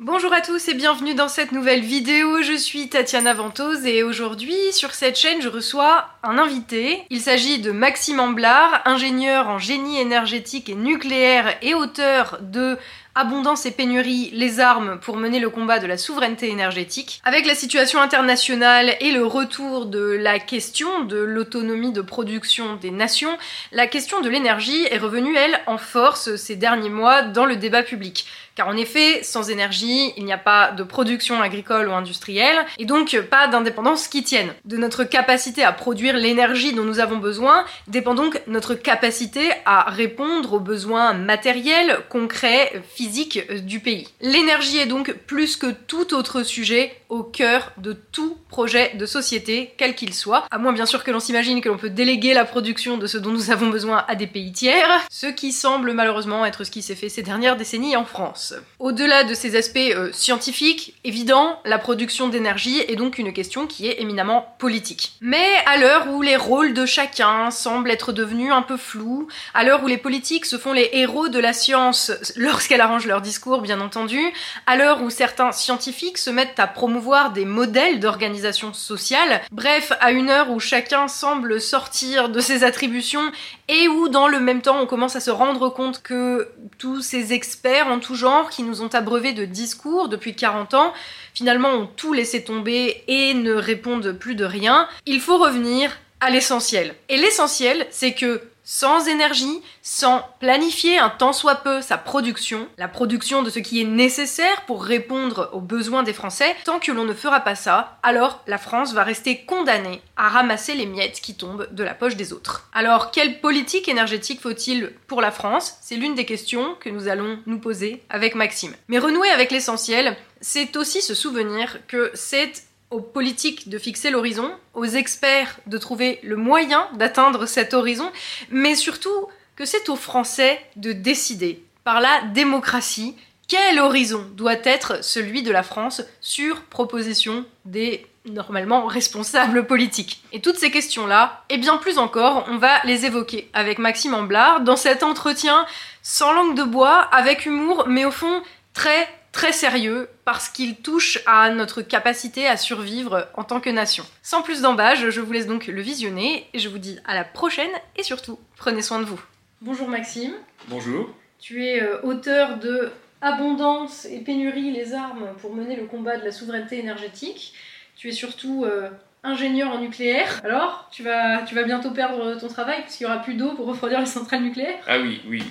Bonjour à tous et bienvenue dans cette nouvelle vidéo, je suis Tatiana Ventose et aujourd'hui sur cette chaîne je reçois un invité. Il s'agit de Maxime Amblard, ingénieur en génie énergétique et nucléaire et auteur de Abondance et pénurie, les armes pour mener le combat de la souveraineté énergétique. Avec la situation internationale et le retour de la question de l'autonomie de production des nations, la question de l'énergie est revenue, elle, en force ces derniers mois dans le débat public. Car en effet, sans énergie, il n'y a pas de production agricole ou industrielle, et donc pas d'indépendance qui tienne. De notre capacité à produire l'énergie dont nous avons besoin dépend donc notre capacité à répondre aux besoins matériels, concrets, physiques euh, du pays. L'énergie est donc plus que tout autre sujet au cœur de tout projet de société, quel qu'il soit, à moins bien sûr que l'on s'imagine que l'on peut déléguer la production de ce dont nous avons besoin à des pays tiers, ce qui semble malheureusement être ce qui s'est fait ces dernières décennies en France. Au-delà de ces aspects euh, scientifiques, évidents, la production d'énergie est donc une question qui est éminemment politique. Mais à l'heure où les rôles de chacun semblent être devenus un peu flous, à l'heure où les politiques se font les héros de la science lorsqu'elle leur discours, bien entendu, à l'heure où certains scientifiques se mettent à promouvoir des modèles d'organisation sociale, bref, à une heure où chacun semble sortir de ses attributions et où dans le même temps on commence à se rendre compte que tous ces experts en tout genre qui nous ont abreuvés de discours depuis 40 ans, finalement ont tout laissé tomber et ne répondent plus de rien, il faut revenir à l'essentiel. Et l'essentiel, c'est que sans énergie, sans planifier un tant soit peu sa production, la production de ce qui est nécessaire pour répondre aux besoins des Français, tant que l'on ne fera pas ça, alors la France va rester condamnée à ramasser les miettes qui tombent de la poche des autres. Alors, quelle politique énergétique faut-il pour la France? C'est l'une des questions que nous allons nous poser avec Maxime. Mais renouer avec l'essentiel, c'est aussi se souvenir que c'est aux politiques de fixer l'horizon, aux experts de trouver le moyen d'atteindre cet horizon, mais surtout que c'est aux Français de décider, par la démocratie, quel horizon doit être celui de la France sur proposition des normalement responsables politiques? Et toutes ces questions-là, et bien plus encore, on va les évoquer avec Maxime Amblard dans cet entretien sans langue de bois, avec humour, mais au fond très très sérieux parce qu'il touche à notre capacité à survivre en tant que nation. Sans plus d'embâge, je vous laisse donc le visionner et je vous dis à la prochaine et surtout, prenez soin de vous. Bonjour Maxime. Bonjour. Tu es euh, auteur de Abondance et pénurie, les armes pour mener le combat de la souveraineté énergétique. Tu es surtout euh, ingénieur en nucléaire. Alors, tu vas, tu vas bientôt perdre ton travail parce qu'il n'y aura plus d'eau pour refroidir les centrales nucléaires Ah oui, oui,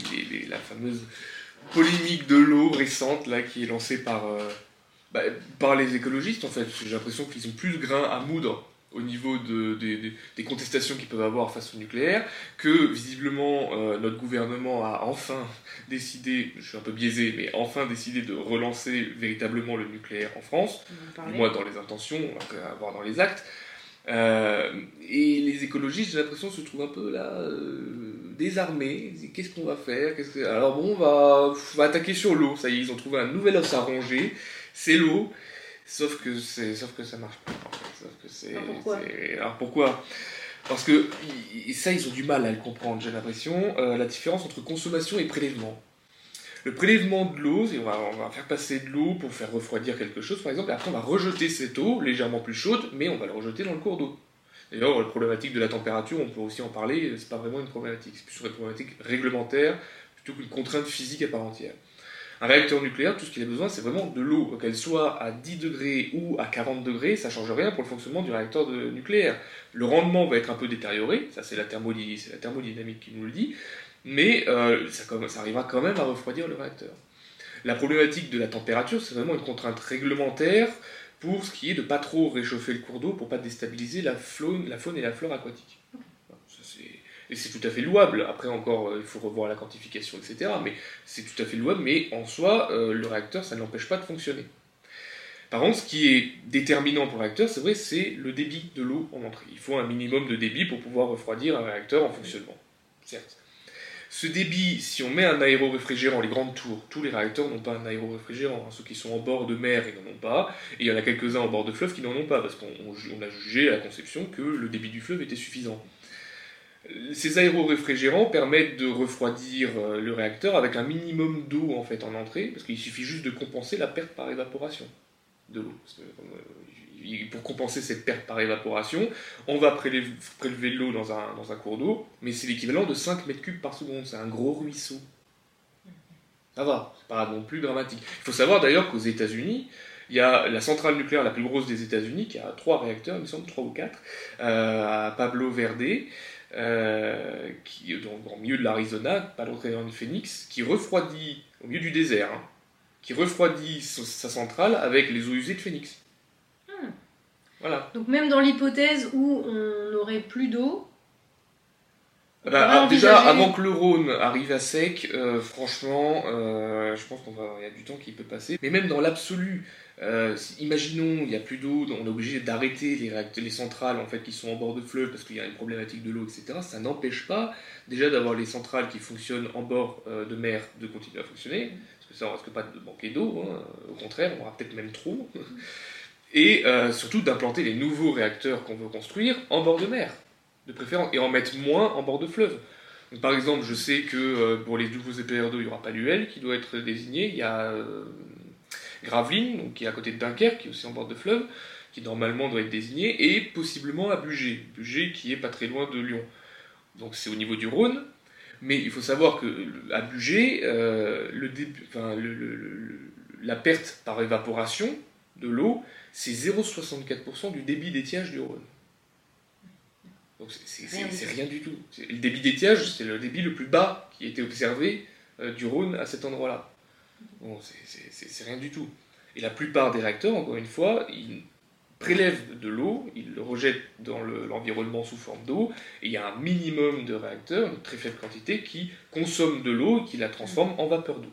la fameuse polémique de l'eau récente là qui est lancée par, euh, bah, par les écologistes en fait. J'ai l'impression qu'ils ont plus de grains à moudre au niveau de, des contestations qu'ils peuvent avoir face au nucléaire, que visiblement euh, notre gouvernement a enfin décidé, je suis un peu biaisé, mais enfin décidé de relancer véritablement le nucléaire en France, moi dans les intentions, on va voir dans les actes. Euh, et les écologistes, j'ai l'impression, se trouvent un peu là, euh, désarmés. Qu'est-ce qu'on va faire? Alors bon, on va, va attaquer sur l'eau. Ça y est, ils ont trouvé un nouvel os à ronger. C'est l'eau. Sauf que, sauf que ça marche pas. Sauf que c'est, Alors pourquoi, Alors pourquoi? Parce que ça, ils ont du mal à le comprendre, j'ai l'impression. Euh, la différence entre consommation et prélèvement. Le prélèvement de l'eau, on va, on va faire passer de l'eau pour faire refroidir quelque chose, par exemple, et après on va rejeter cette eau légèrement plus chaude, mais on va la rejeter dans le cours d'eau. D'ailleurs, la problématique de la température, on peut aussi en parler, c'est pas vraiment une problématique, c'est plus une problématique réglementaire plutôt qu'une contrainte physique à part entière. Un réacteur nucléaire, tout ce qu'il a besoin, c'est vraiment de l'eau. Qu'elle soit à 10 degrés ou à 40 degrés, ça change rien pour le fonctionnement du réacteur nucléaire. Le rendement va être un peu détérioré, ça c'est la thermodynamique qui nous le dit, mais euh, ça, arrivera quand même à refroidir le réacteur. La problématique de la température, c'est vraiment une contrainte réglementaire pour ce qui est de pas trop réchauffer le cours d'eau pour pas déstabiliser la faune, la faune et la flore aquatique. et c'est tout à fait louable. Après encore, euh, il faut revoir la quantification, etc. Mais c'est tout à fait louable, mais en soi, euh, le réacteur, ça ne l'empêche pas de fonctionner. Par contre, ce qui est déterminant pour le réacteur, c'est vrai, c'est le débit de l'eau en entrée. Il faut un minimum de débit pour pouvoir refroidir un réacteur en fonctionnement. Certes. Ce débit, si on met un aéroréfrigérant, les grandes tours, tous les réacteurs n'ont pas un aéroréfrigérant. Hein. Ceux qui sont en bord de mer, ils n'en ont pas. Et il y en a quelques-uns en bord de fleuve qui n'en ont pas, parce qu'on a jugé à la conception que le débit du fleuve était suffisant. Ces aéroréfrigérants permettent de refroidir euh, le réacteur avec un minimum d'eau en fait en entrée, parce qu'il suffit juste de compenser la perte par évaporation de l'eau. Pour compenser cette perte par évaporation, on va prélever, prélever l'eau dans un, cours d'eau, mais c'est l'équivalent de 5 mètres cubes par seconde, c'est un gros ruisseau. Ça va, pas non plus dramatique. Il faut savoir d'ailleurs qu'aux États-Unis, il y a la centrale nucléaire la plus grosse des États-Unis, qui a trois réacteurs, il me semble, trois ou quatre, euh, à Pablo Verde, euh, qui est dans, milieu de l'Arizona, pas loin de Phoenix, qui refroidit, au milieu du désert, hein, qui refroidit sa centrale avec les eaux usées de Phoenix. Voilà. Donc même dans l'hypothèse où on n'aurait plus d'eau, bah, déjà, avant que le Rhône arrive à sec, euh, franchement, euh, je pense qu'il y a du temps qui peut passer. Mais même dans l'absolu, euh, imaginons, il n'y a plus d'eau, on est obligé d'arrêter les, les centrales en fait, qui sont en bord de fleuve parce qu'il y a une problématique de l'eau, etc. Ça n'empêche pas déjà d'avoir les centrales qui fonctionnent en bord de mer de continuer à fonctionner, parce que ça, on risque pas de manquer d'eau, hein. au contraire, on aura peut-être même trop. Et surtout d'implanter les nouveaux réacteurs qu'on veut construire en bord de mer de préférence, et en mettre moins en bord de fleuve. par exemple, je sais que euh, pour les nouveaux EPR2, il n'y aura pas l'UL qui doit être désigné. Il y a euh, Gravelines, donc, qui est à côté de Dunkerque, qui est aussi en bord de fleuve, qui normalement doit être désigné, et possiblement à Bugé, Bugé qui est pas très loin de Lyon. Donc c'est au niveau du Rhône, mais il faut savoir que à Bugé, euh, la perte par évaporation de l'eau, c'est 0,64% du débit d'étiage du Rhône. Donc c'est rien, du tout. Le débit d'étiage, c'est le débit le plus bas qui a été observé euh, du Rhône à cet endroit-là. Bon, c'est rien du tout. Et la plupart des réacteurs, encore une fois, ils prélèvent de l'eau, ils le rejettent dans l'environnement sous forme d'eau, et il y a un minimum de réacteurs, une très faible quantité, qui consomment de l'eau et qui la transforment en vapeur d'eau.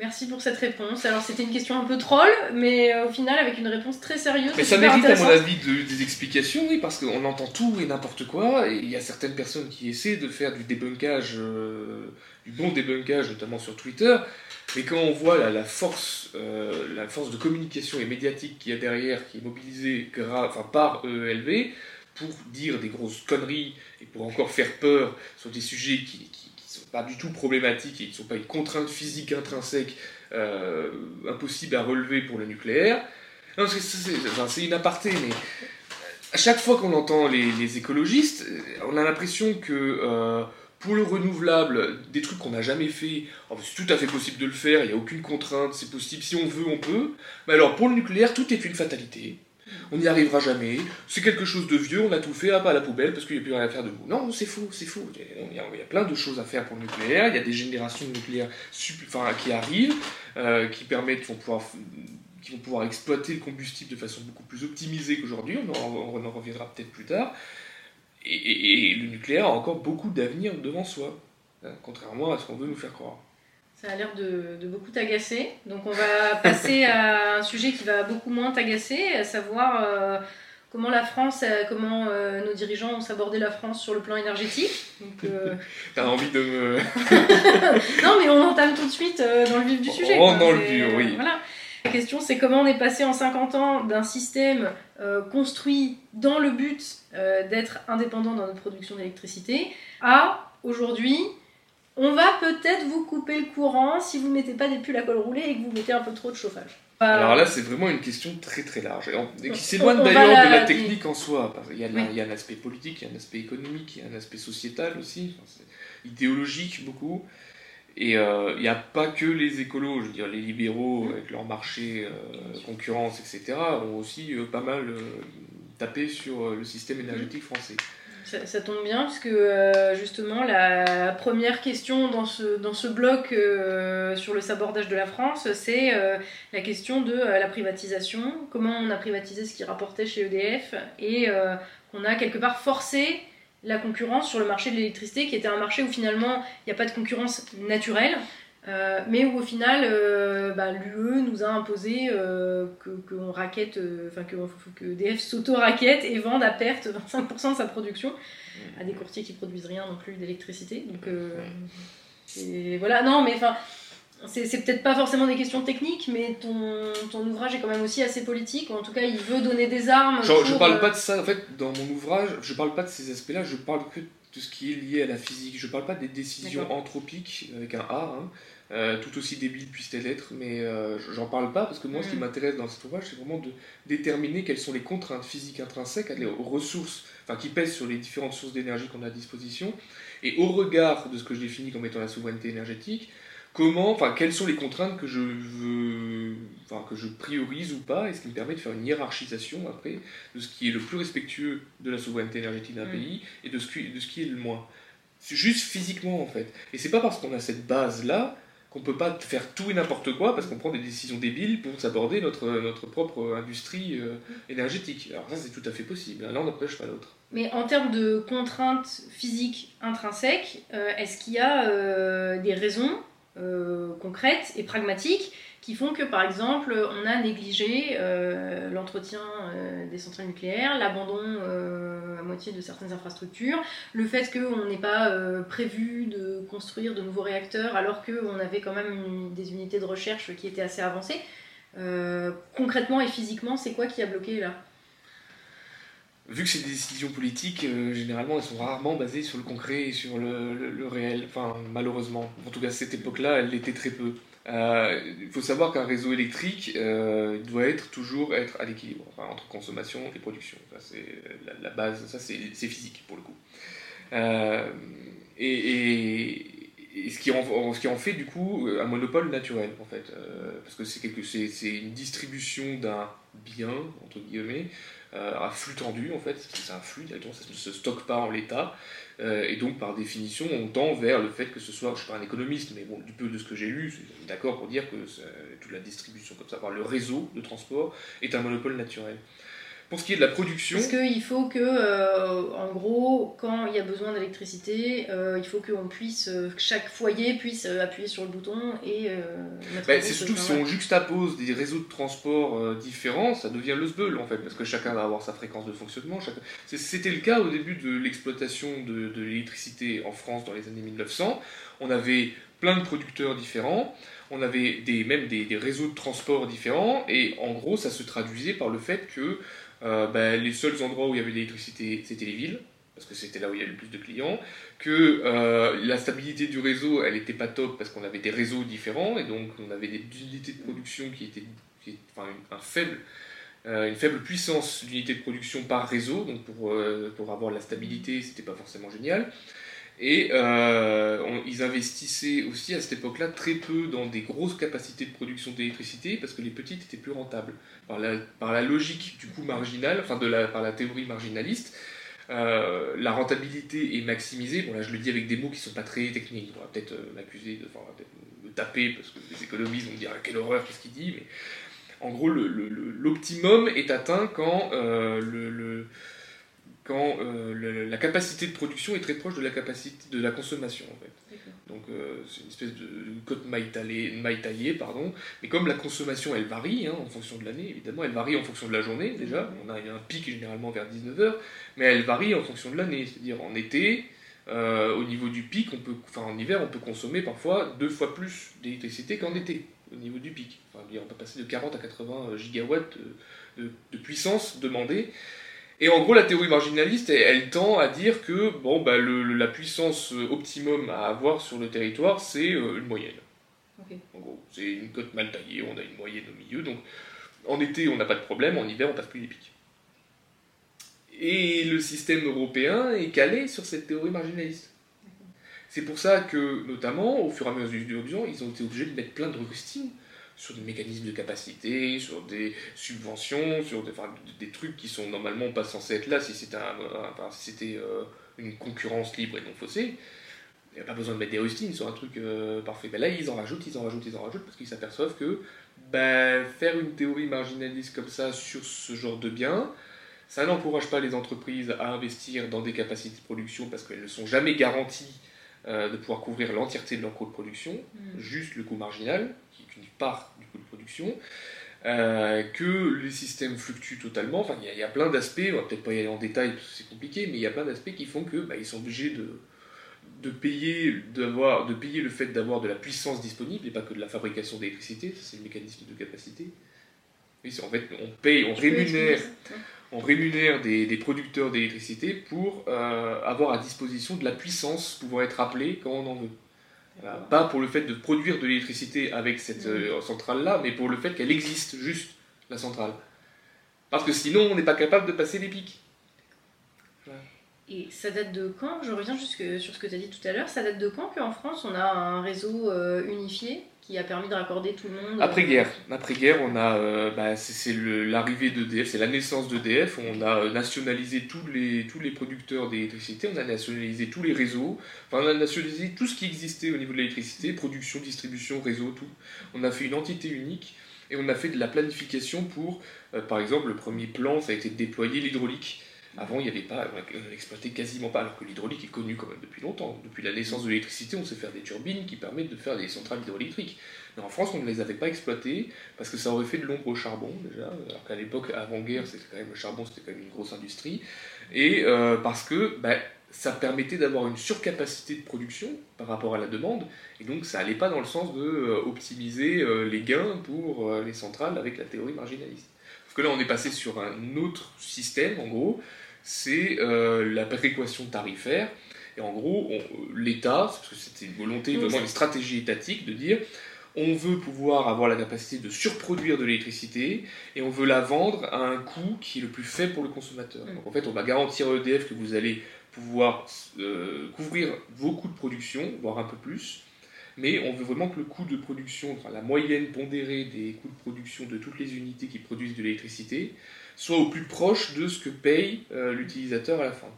Merci pour cette réponse. Alors c'était une question un peu troll, mais euh, au final avec une réponse très sérieuse. Mais ça mérite à mon avis des explications, oui, parce qu'on entend tout et n'importe quoi, et il y a certaines personnes qui essaient de faire du débunkage, euh, du bon débunkage, notamment sur Twitter, mais quand on voit la, force, euh, la force de communication et médiatique qu'il y a derrière, qui est mobilisée enfin, par EELV, pour dire des grosses conneries et pour encore faire peur sur des sujets qui pas du tout problématiques et qui ne sont pas une contrainte physique intrinsèque euh, impossible à relever pour le nucléaire. C'est une aparté, mais à chaque fois qu'on entend les, écologistes, euh, on a l'impression que euh, pour le renouvelable, des trucs qu'on n'a jamais fait, c'est tout à fait possible de le faire, il n'y a aucune contrainte, c'est possible, si on veut, on peut. Mais alors pour le nucléaire, tout est une fatalité on n'y arrivera jamais, c'est quelque chose de vieux, on a tout fait, à la poubelle parce qu'il n'y a plus rien à faire de vous. Non, c'est faux, c'est faux. Il y, a, plein de choses à faire pour le nucléaire, il y a des générations de nucléaire qui arrivent, euh, qui permettent, vont pouvoir exploiter le combustible de façon beaucoup plus optimisée qu'aujourd'hui, on, en reviendra peut-être plus tard. Et, le nucléaire a encore beaucoup d'avenir devant soi, hein, contrairement à ce qu'on veut nous faire croire. Ça a l'air de, beaucoup t'agacer. Donc on va passer à un sujet qui va beaucoup moins t'agacer, à savoir euh, comment la France, euh, comment euh, nos dirigeants ont abordé la France sur le plan énergétique. T'as envie de me... non mais on entame tout de suite dans le vif du sujet. On dans le dur, oui. Voilà. La question c'est comment on est passé en 50 ans d'un système construit dans le but d'être indépendant dans notre production d'électricité à aujourd'hui on va peut-être vous couper le courant si vous ne mettez pas des pulls à col roulé et que vous mettez un peu trop de chauffage. Alors là, c'est vraiment une question très très large, et qui s'éloigne d'ailleurs de la technique en soi. Il y, a, il y a un aspect politique, il y a un aspect économique, il y a un aspect sociétal aussi, idéologique beaucoup. Et euh, il n'y a pas que les écolos, je veux dire, les libéraux avec leur marché, euh, concurrence, etc., ont aussi euh, pas mal tapé sur le système énergétique français. Ça, tombe bien, puisque euh, justement, la première question dans ce, dans ce bloc euh, sur le sabordage de la France, c'est euh, la question de la privatisation. Comment on a privatisé ce qui rapportait chez EDF et qu'on a quelque part forcé la concurrence sur le marché de l'électricité, qui était un marché où finalement il n'y a pas de concurrence naturelle. Euh, mais où au final, euh, bah, l'UE nous a imposé euh, que, raquette, enfin que, que DF s'auto-raquette et vende à perte 25% de sa production à des courtiers qui produisent rien non plus d'électricité. Donc voilà, non, mais enfin, c'est peut-être pas forcément des questions techniques, mais ton, ton, ouvrage est quand même aussi assez politique, en tout cas il veut donner des armes. Je, je parle pas de ça, en fait, dans mon ouvrage, je parle pas de ces aspects-là, je parle que tout ce qui est lié à la physique. Je ne parle pas des décisions anthropiques avec un A, hein, euh, tout aussi débiles puissent-elles être, mais euh, j'en parle pas parce que moi, ce qui mm. m'intéresse dans cet ouvrage, c'est vraiment de déterminer quelles sont les contraintes physiques intrinsèques aux ressources, enfin qui pèsent sur les différentes sources d'énergie qu'on a à disposition, et au regard de ce que je définis comme étant la souveraineté énergétique, comment, enfin, quelles sont les contraintes que je veux, enfin, que je priorise ou pas, et ce qui me permet de faire une hiérarchisation après de ce qui est le plus respectueux de la souveraineté énergétique d'un mm. pays et de ce, qui, de ce qui est le moins. C'est juste physiquement en fait. Et c'est pas parce qu'on a cette base qu'on peut pas faire tout et n'importe quoi parce qu'on prend des décisions débiles pour s'aborder notre, propre industrie euh, énergétique. Alors ça c'est tout à fait possible. L'un n'empêche pas l'autre. Mais en termes de contraintes physiques intrinsèques, euh, est-ce qu'il y a euh, des raisons concrètes et pragmatiques qui font que, par exemple, on a négligé euh, l'entretien euh, des centrales nucléaires, l'abandon à moitié de certaines infrastructures, le fait qu'on n'ait pas prévu de construire de nouveaux réacteurs alors qu'on avait quand même des unités de recherche qui étaient assez avancées. concrètement et physiquement, c'est quoi qui a bloqué là? Vu que c'est des décisions politiques, euh, généralement, elles sont rarement basées sur le concret et sur le, réel. Enfin, malheureusement. En tout cas, à cette époque-là, elle l'était très peu. Euh, il faut savoir qu'un réseau électrique euh, doit toujours être à l'équilibre entre consommation et production. c'est la, base, ça c'est physique pour le coup. et, ce, qui en, fait du coup un monopole naturel en fait, parce que c'est une distribution d'un bien entre guillemets euh, à flux tendu en fait, c'est un flux ça ne se stocke pas en l'état, euh, et donc par définition on tend vers le fait que ce soit, je ne suis pas un économiste, mais du peu de ce que j'ai lu, je d'accord pour dire que toute la distribution comme ça, par le réseau de transport est un monopole naturel. Pour ce qui est de la production. Parce qu'il faut que, euh, en gros, quand il y a besoin d'électricité, euh, il faut qu'on puisse, euh, chaque foyer puisse appuyer sur le bouton et. Bah, c'est surtout que si on juxtapose des réseaux de transport différents, ça devient le sbeul en fait, parce que chacun va avoir sa fréquence de fonctionnement. C'était le cas au début de l'exploitation de, de l'électricité en France dans les années 1900. On avait plein de producteurs différents on avait des, même des, des, réseaux de transport différents, et en gros, ça se traduisait par le fait que euh, ben, les seuls endroits où il y avait de l'électricité, c'était les villes, parce que c'était là où il y avait le plus de clients, que euh, la stabilité du réseau, elle n'était pas top parce qu'on avait des réseaux différents, et donc on avait des unités de production qui étaient, enfin, un faible, euh, une faible puissance d'unité de production par réseau, donc pour, pour avoir la stabilité, c'était pas forcément génial. Et euh, ils investissaient aussi à cette époque-là très peu dans des grosses capacités de production d'électricité parce que les petites étaient plus rentables. Par la, par la logique du coût marginal, enfin de la, par la théorie marginaliste, euh, la rentabilité est maximisée. Bon là je le dis avec des mots qui sont pas très techniques, on va peut-être euh, m'accuser de, enfin, me taper parce que les économistes vont me dire quelle horreur, qu'est-ce qu'il dit, mais en gros l'optimum est atteint quand le quand euh, la capacité de production est très proche de la capacité de la consommation en fait. Donc euh, c'est une espèce de cote maille taillée, pardon. Mais comme la consommation elle varie hein, en fonction de l'année, évidemment elle varie en fonction de la journée déjà. On a un pic généralement vers 19h, mais elle varie en fonction de l'année. C'est-à-dire en été, euh, au niveau du pic, on peut, enfin en hiver on peut consommer parfois deux fois plus d'électricité qu'en été au niveau du pic. Enfin, on peut passer de 40 à 80 gigawatts de puissance demandée. Et en gros, la théorie marginaliste, elle, tend à dire que bon, bah, la puissance optimum à avoir sur le territoire, c'est euh, une moyenne. En gros, c'est une cote mal taillée, on a une moyenne au milieu, donc en été, on n'a pas de problème, en hiver, on passe plus les pics. Et le système européen est calé sur cette théorie marginaliste. C'est pour ça que, notamment, au fur et à mesure du temps, ils ont été obligés de mettre plein de rustines sur des mécanismes de capacité, sur des subventions, sur des, des trucs qui sont normalement pas censés être là si c'était c'était euh, une concurrence libre et non faussée. Il n'y a pas besoin de mettre des rustines sur un truc euh, parfait. Ben là, ils en rajoutent, ils en rajoutent, ils en rajoutent, parce qu'ils s'aperçoivent que ben, faire une théorie marginaliste comme ça sur ce genre de biens, ça n'encourage pas les entreprises à investir dans des capacités de production parce qu'elles ne sont jamais garanties euh, de pouvoir couvrir l'entièreté de leur coût de production, mm. juste le coût marginal une part du coût de production, euh, que les systèmes fluctuent totalement. Enfin, il y, a plein d'aspects, on va peut-être pas y aller en détail parce que c'est compliqué, mais il y a plein d'aspects qui font que bah, ils sont obligés de, de payer, de payer le fait d'avoir de la puissance disponible et pas que de la fabrication d'électricité, c'est le mécanisme de capacité. Oui, en fait, on paye, on rémunère, on rémunère des, producteurs d'électricité pour euh, avoir à disposition de la puissance pouvant être appelée quand on en veut. Pas pour le fait de produire de l'électricité avec cette euh, centrale-là, mais pour le fait qu'elle existe juste, la centrale. Parce que sinon, on n'est pas capable de passer les pics. Et ça date de quand? Je reviens juste sur ce que tu as dit tout à l'heure. Ça date de quand qu'en France, on a un réseau euh, unifié? Qui a permis de raccorder tout le monde Après-guerre. Après-guerre, on a, euh, bah, c'est l'arrivée d'EDF, c'est la naissance d'EDF. On a euh, nationalisé tous les, tous les producteurs d'électricité, on a nationalisé tous les réseaux, enfin, on a nationalisé tout ce qui existait au niveau de l'électricité, production, distribution, réseau, tout. On a fait une entité unique et on a fait de la planification pour, euh, par exemple, le premier plan, ça a été de déployer l'hydraulique. Avant, il n'y avait pas, on n'exploitait quasiment pas, alors que l'hydraulique est connu quand même depuis longtemps. Depuis la naissance de l'électricité, on sait faire des turbines qui permettent de faire des centrales hydroélectriques. Mais en France, on ne les avait pas exploitées parce que ça aurait fait de l'ombre au charbon, déjà. Alors qu'à l'époque, avant-guerre, c'était quand même le charbon, c'était quand même une grosse industrie. Et euh, parce que bah, ça permettait d'avoir une surcapacité de production par rapport à la demande. Et donc, ça n'allait pas dans le sens de euh, euh, les gains pour les centrales avec la théorie marginaliste. Parce que là, on est passé sur un autre système, en gros, c'est euh, la péréquation tarifaire. Et en gros, l'État, parce que c'était une volonté, vraiment une stratégie étatique de dire on veut pouvoir avoir la capacité de surproduire de l'électricité et on veut la vendre à un coût qui est le plus faible pour le consommateur. Mm. Donc en fait, on va garantir à EDF que vous allez pouvoir euh, couvrir vos coûts de production, voire un peu plus, mais on veut vraiment que le coût de production, enfin la moyenne pondérée des coûts de production de toutes les unités qui produisent de l'électricité, soit au plus proche de ce que paye euh, l'utilisateur à la fin.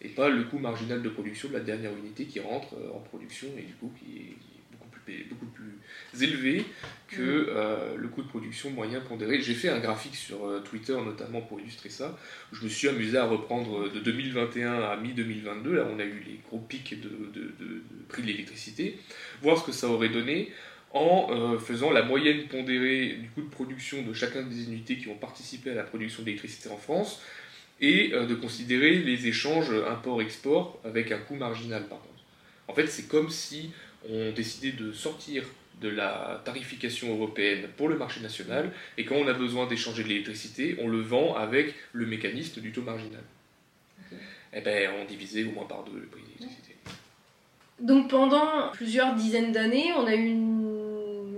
Et pas le coût marginal de production de la dernière unité qui rentre euh, en production et du coup qui est, beaucoup, plus, beaucoup plus élevé que mm. euh, le coût de production moyen pondéré. J'ai fait un graphique sur Twitter notamment pour illustrer ça, où je me suis amusé à reprendre de 2021 à mi-2022, là on a eu les gros pics de, de prix de l'électricité, voir ce que ça aurait donné en euh, faisant la moyenne pondérée du coût de production de chacun des unités qui ont participé à la production d'électricité en France, et euh, de considérer les échanges import-export avec un coût marginal par contre. En fait, c'est comme si on décidait de sortir de la tarification européenne pour le marché national, et quand on a besoin d'échanger de l'électricité, on le vend avec le mécanisme du taux marginal. Et eh ben, on divisait au moins par deux le prix de l'électricité. Donc pendant plusieurs dizaines d'années, on a eu une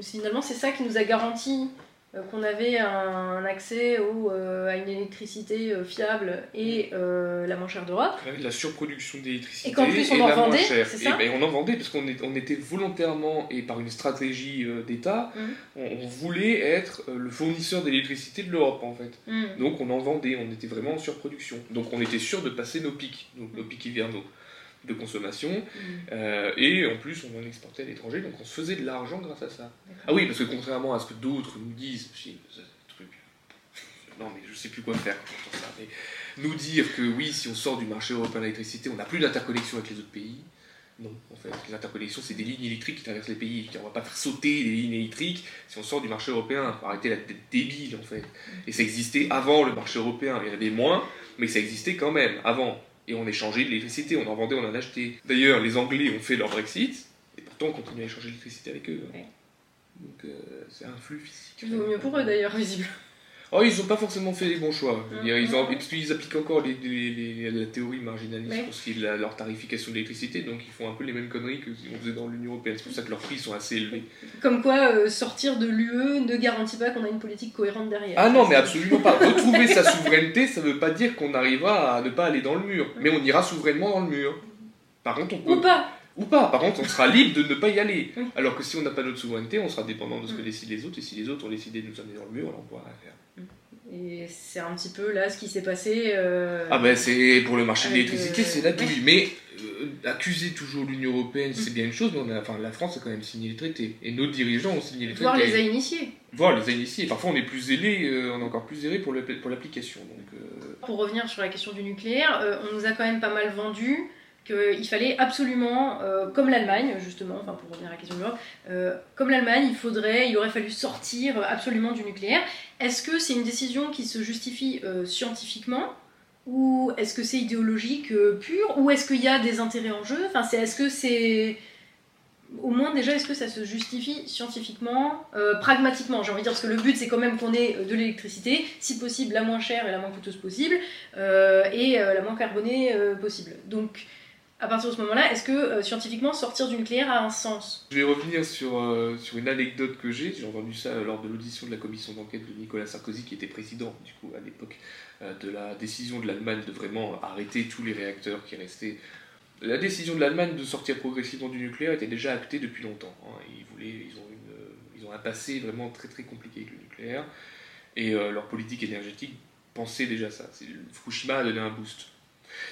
finalement, c'est ça qui nous a garanti euh, qu'on avait un, accès euh, à une électricité euh, fiable et la moins chère d'Europe. de la surproduction d'électricité. Et qu'en plus on en vendait, c'est ça ben, On en vendait parce qu'on on était volontairement et par une stratégie d'État, mmh. on, voulait être le fournisseur d'électricité de l'Europe en fait. Mmh. Donc on en vendait, on était vraiment en surproduction. Donc on était sûr de passer nos pics, nos pics hivernaux de consommation. Mm. Euh, et en plus, on en exportait à l'étranger, donc on se faisait de l'argent grâce à ça. Ah oui, parce que contrairement à ce que d'autres nous disent, non mais je sais plus quoi faire quand ça, mais nous dire que oui, si on sort du marché européen de l'électricité, on n'a plus d'interconnexion avec les autres pays. Non, en fait, les interconnexions, c'est des lignes électriques qui traversent les pays. On ne va pas faire sauter les lignes électriques si on sort du marché européen. Il faut arrêter d'être débile, en fait. Et ça existait avant le marché européen. Il y en avait moins, mais ça existait quand même avant et on échangeait de l'électricité, on en vendait, on en achetait. D'ailleurs, les Anglais ont fait leur Brexit, et pourtant on continue à échanger l'électricité avec eux. Donc euh, c'est un flux physique. Vaut mieux pour eux d'ailleurs, visible. Oh, ils n'ont pas forcément fait les bons choix. Mmh. Ils ont, appliquent encore les, la théorie marginaliste pour ce qui est de leur tarification de l'électricité, donc ils font un peu les mêmes conneries que si on faisait dans l'Union Européenne. C'est pour ça que leurs prix sont assez élevés. Comme quoi, euh, sortir de l'UE ne garantit pas qu'on a une politique cohérente derrière. Ah non, mais absolument pas. Retrouver sa souveraineté, ça ne veut pas dire qu'on arrivera à ne pas aller dans le mur, mais on ira souverainement dans le mur. Par contre, on peut... Ou pas ou pas. Par contre, on sera libre de ne pas y aller. Alors que si on n'a pas notre souveraineté, on sera dépendant de ce que décident les autres. Et si les autres ont décidé de nous amener dans le mur, alors on pourra rien faire. Et c'est un petit peu là ce qui s'est passé. Euh, ah ben c'est pour le marché de l'électricité, c'est là oui. Mais euh, accuser toujours l'Union Européenne, c'est mm. bien une chose, mais on enfin, la France a quand même signé les traités. Et nos dirigeants ont signé les traités. Voire les a initiés. Voire les a initiés. Parfois on est plus zélé, euh, on est encore plus zélé pour l'application. Donc, Pour revenir sur la question du nucléaire, on nous a quand même pas mal vendu qu'il fallait absolument, euh, comme l'Allemagne, justement, enfin pour revenir à la question de l'Europe, euh, comme l'Allemagne, il faudrait, il aurait fallu sortir absolument du nucléaire. Est-ce que c'est une décision qui se justifie euh, scientifiquement ou est-ce que c'est idéologique pur ou est-ce qu'il y a des intérêts en jeu? Enfin, c'est est-ce que c'est au moins déjà, est-ce que ça se justifie scientifiquement, euh, pragmatiquement? J'ai envie de dire, parce que le but, c'est quand même qu'on ait de l'électricité, si possible la moins chère et la moins coûteuse possible, euh, et la moins carbonée possible. Donc, à partir de ce moment-là, est-ce que scientifiquement sortir du nucléaire a un sens? Je vais revenir sur, sur une anecdote que j'ai. J'ai entendu ça lors de l'audition de la commission d'enquête de Nicolas Sarkozy, qui était président du coup à l'époque de la décision de l'Allemagne de vraiment arrêter tous les réacteurs qui restaient la décision de l'Allemagne de sortir progressivement du nucléaire était déjà actée depuis longtemps. Hein. Ils, voulaient, ils, ont une, ils ont un passé vraiment très très compliqué avec le nucléaire, et euh, leur politique énergétique pensait déjà ça. Fukushima a donné un boost.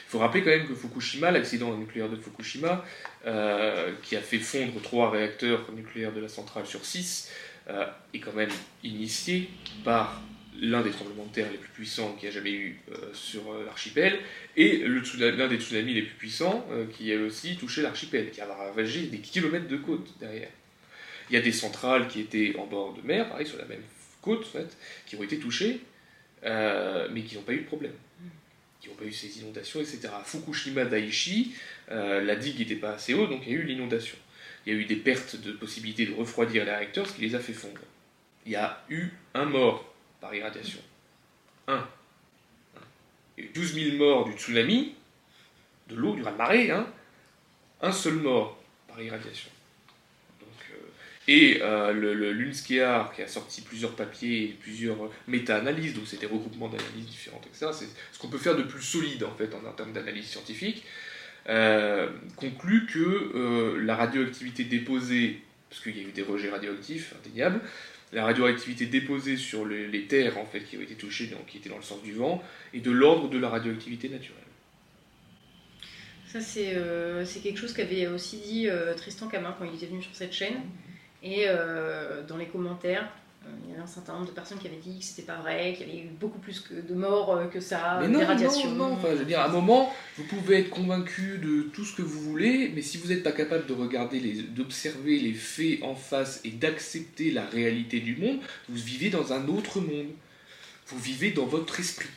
Il faut rappeler quand même que Fukushima, l'accident nucléaire de Fukushima, euh, qui a fait fondre trois réacteurs nucléaires de la centrale sur six, euh, est quand même initié par l'un des tremblements de terre les plus puissants qu'il y a jamais eu euh, sur l'archipel, et l'un des tsunamis les plus puissants qui a aussi touché l'archipel, qui a ravagé des kilomètres de côte derrière. Il y a des centrales qui étaient en bord de mer, pareil, sur la même côte, en fait, qui ont été touchées, mais qui n'ont pas eu de problème, qui n'ont pas eu ces inondations, etc. Fukushima Daiichi, la digue n'était pas assez haute, donc il y a eu l'inondation. Il y a eu des pertes de possibilité de refroidir les réacteurs, ce qui les a fait fondre. Il y a eu un mort par irradiation. 1. Et 12 000 morts du tsunami, de l'eau, du raz-de-marée, hein, un seul mort par irradiation. Euh, et euh, qui a sorti plusieurs papiers, plusieurs méta-analyses, donc c'est des regroupements d'analyses différentes, etc., c'est ce qu'on peut faire de plus solide en fait en, termes d'analyse scientifique, euh, conclut que la radioactivité déposée, parce qu'il y a eu des rejets radioactifs indéniables, la radioactivité déposée sur les, terres en fait, qui ont été touchées, donc, qui étaient dans le sens du vent, et de l'ordre de la radioactivité naturelle. Ça, c'est euh, quelque chose qu'avait aussi dit euh, Tristan Camin quand il était venu sur cette chaîne. Et euh, dans les commentaires, euh, il y avait un certain nombre de personnes qui avaient dit que c'était pas vrai, qu'il y avait eu beaucoup plus que de morts euh, que ça, mais des radiations. Non, non, enfin, je veux dire, à un moment, vous pouvez être convaincu de tout ce que vous voulez, mais si vous n'êtes pas capable de regarder, d'observer les faits en face et d'accepter la réalité du monde, vous vivez dans un autre monde. Vous vivez dans votre esprit.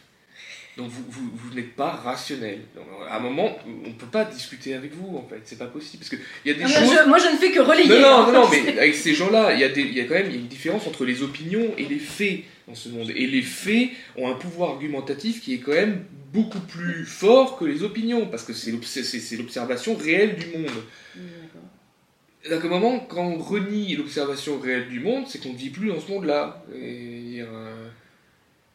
Donc vous, vous, vous n'êtes pas rationnel. à un moment, on ne peut pas discuter avec vous, en fait. C'est pas possible. Parce que y a des ah, moi, je, ne fais que relayer. Non, non, non, mais avec ces gens-là, il y, a y a quand même une différence entre les opinions et les faits dans ce monde. Et les faits ont un pouvoir argumentatif qui est quand même beaucoup plus fort que les opinions, parce que c'est l'observation réelle du monde. Donc, à un moment, quand on renie l'observation réelle du monde, c'est qu'on ne vit plus dans ce monde-là. Et, euh,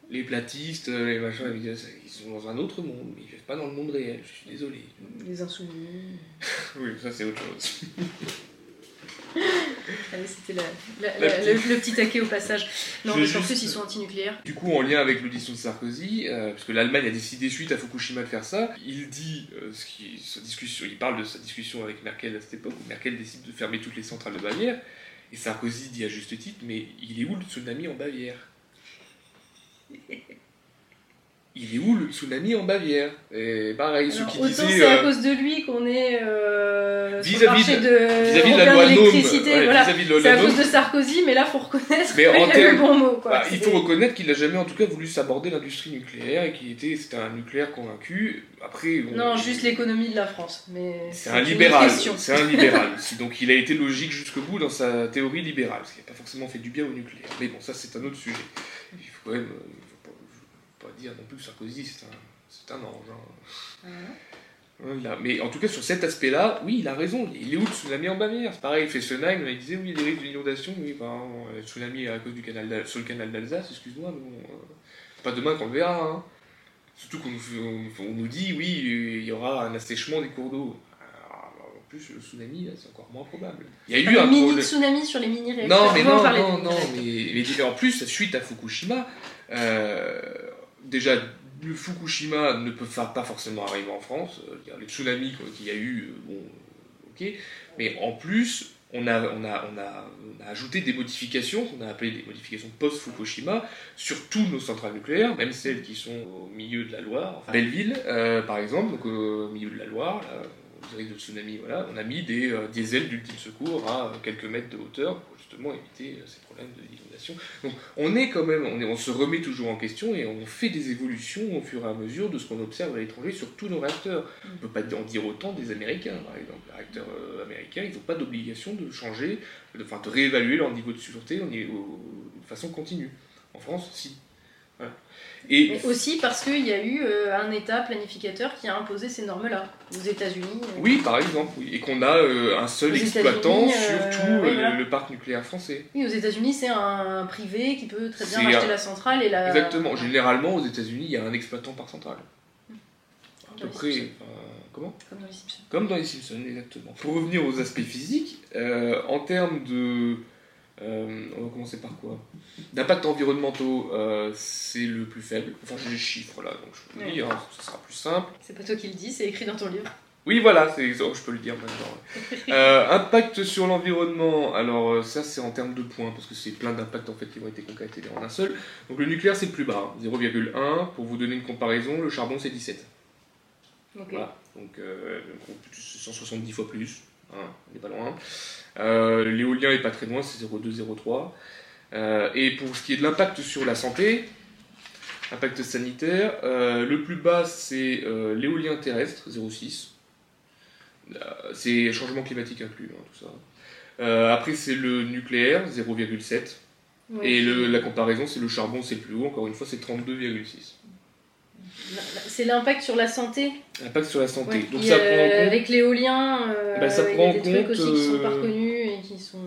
les platistes, les machins, ils sont dans un autre monde, ils vivent pas dans le monde réel, je suis désolé. Les insoumis. oui, ça c'est autre chose. Allez, c'était le, petit taquet au passage. Non, mais en plus, ils sont antinucléaires. Du coup, en lien avec l'audition de Sarkozy, euh, parce que l'Allemagne a décidé suite à Fukushima de faire ça, il dit, euh, ce qui, sa discussion, il parle de sa discussion avec Merkel à cette époque, où Merkel décide de fermer toutes les centrales de Bavière, et Sarkozy dit à juste titre, mais il est où le tsunami en Bavière? il est où le tsunami en Bavière? Et pareil, ceux qui autant disaient. c'est à euh, cause de lui qu'on est euh, vis-à-vis de, la loi l'électricité. voilà. C'est à cause de Sarkozy, mais là, faut reconnaître qu'il a eu le bon mot. Quoi. Bah, il faut reconnaître qu'il n'a jamais, en tout cas, voulu s'aborder l'industrie nucléaire et qu'il était, c'était un nucléaire convaincu. Après, non, juste l'économie de la France. Mais c'est un libéral. C'est un libéral. Donc, il a été logique jusqu'au bout dans sa théorie libérale, ce qui n'a pas forcément fait du bien au nucléaire. Mais bon, ça, c'est un autre sujet. Il faut quand même euh, dire non plus que Sarkozy, c'est un, ange. Hein. Mais en tout cas, sur cet aspect-là, oui, il a raison. Il est où le tsunami en Bavière? C'est pareil, Fessenheim, il disait oui, il y a des risques d'inondation. Oui, ben, le tsunami à cause du canal sur le canal d'Alsace, excuse-moi, mais bon, euh, pas demain qu'on le verra. Hein. Surtout qu'on nous, nous dit oui, il y aura un assèchement des cours d'eau. En plus, le tsunami, c'est encore moins probable. Il y a eu un mini tsunami sur les mini réacteurs. Non, mais non, non, non, mais, en plus, suite à Fukushima, euh, déjà, le Fukushima ne peut pas forcément arriver en France. Euh, les tsunamis qu'il y a eu, euh, bon, ok. Mais en plus, on a, ajouté des modifications, qu'on a appelées des modifications post-Fukushima, sur toutes nos centrales nucléaires, même celles qui sont au milieu de la Loire. Enfin, Belleville, euh, par exemple, donc au milieu de la Loire, là, au risque de tsunami, voilà, on a mis des diesels d'ultime secours à quelques mètres de hauteur, justement éviter ces problèmes Donc on est quand même, on, est, on se remet toujours en question et on fait des évolutions au fur et à mesure de ce qu'on observe à l'étranger sur tous nos réacteurs. On ne peut pas en dire autant des Américains, par exemple. Les réacteurs américains, ils n'ont pas d'obligation de changer, de, enfin, de réévaluer leur niveau de sûreté de façon continue. En France, si. Et aussi parce qu'il y a eu euh, un État planificateur qui a imposé ces normes-là, aux États-Unis. Euh. Oui, par exemple, et qu'on a euh, un seul exploitant sur tout le, parc nucléaire français. Oui, aux États-Unis, c'est un privé qui peut très bien racheter la centrale et la. Exactement. Généralement, aux États-Unis, il y a un exploitant par centrale. À peu près. comment? Comme dans les Simpsons. Comme dans les Simpsons, exactement. Pour revenir aux aspects physiques, en termes de euh, on va commencer par quoi? D'impact environnementaux, euh, c'est le plus faible. Enfin, j'ai les chiffres là, donc je peux le dire, hein, ça sera plus simple. C'est pas toi qui le dis, c'est écrit dans ton livre. Oui, voilà, oh, je peux le dire maintenant. Euh, impact sur l'environnement, alors ça c'est en termes de points, parce que c'est plein d'impacts en fait qui vont être concaténés en un seul. Donc le nucléaire c'est le plus bas, 0,1. Pour vous donner une comparaison, le charbon c'est 17. Voilà, donc 170 fois plus, hein, on n'est pas loin. Euh, l'éolien est pas très loin, c'est 0,2-0,3. Euh, et pour ce qui est de l'impact sur la santé, impact sanitaire, euh, le plus bas c'est l'éolien terrestre, 0,6. c'est changement climatique inclus, hein, tout ça. après c'est le nucléaire, 0,7. et la comparaison c'est le charbon, c'est le plus haut, encore une fois c'est 32,6. C'est l'impact sur la santé. L'impact sur la santé. Donc ça prend en compte... Avec l'éolien, bah, ça prend y a des trucs aussi qui sont pas reconnus et qui sont.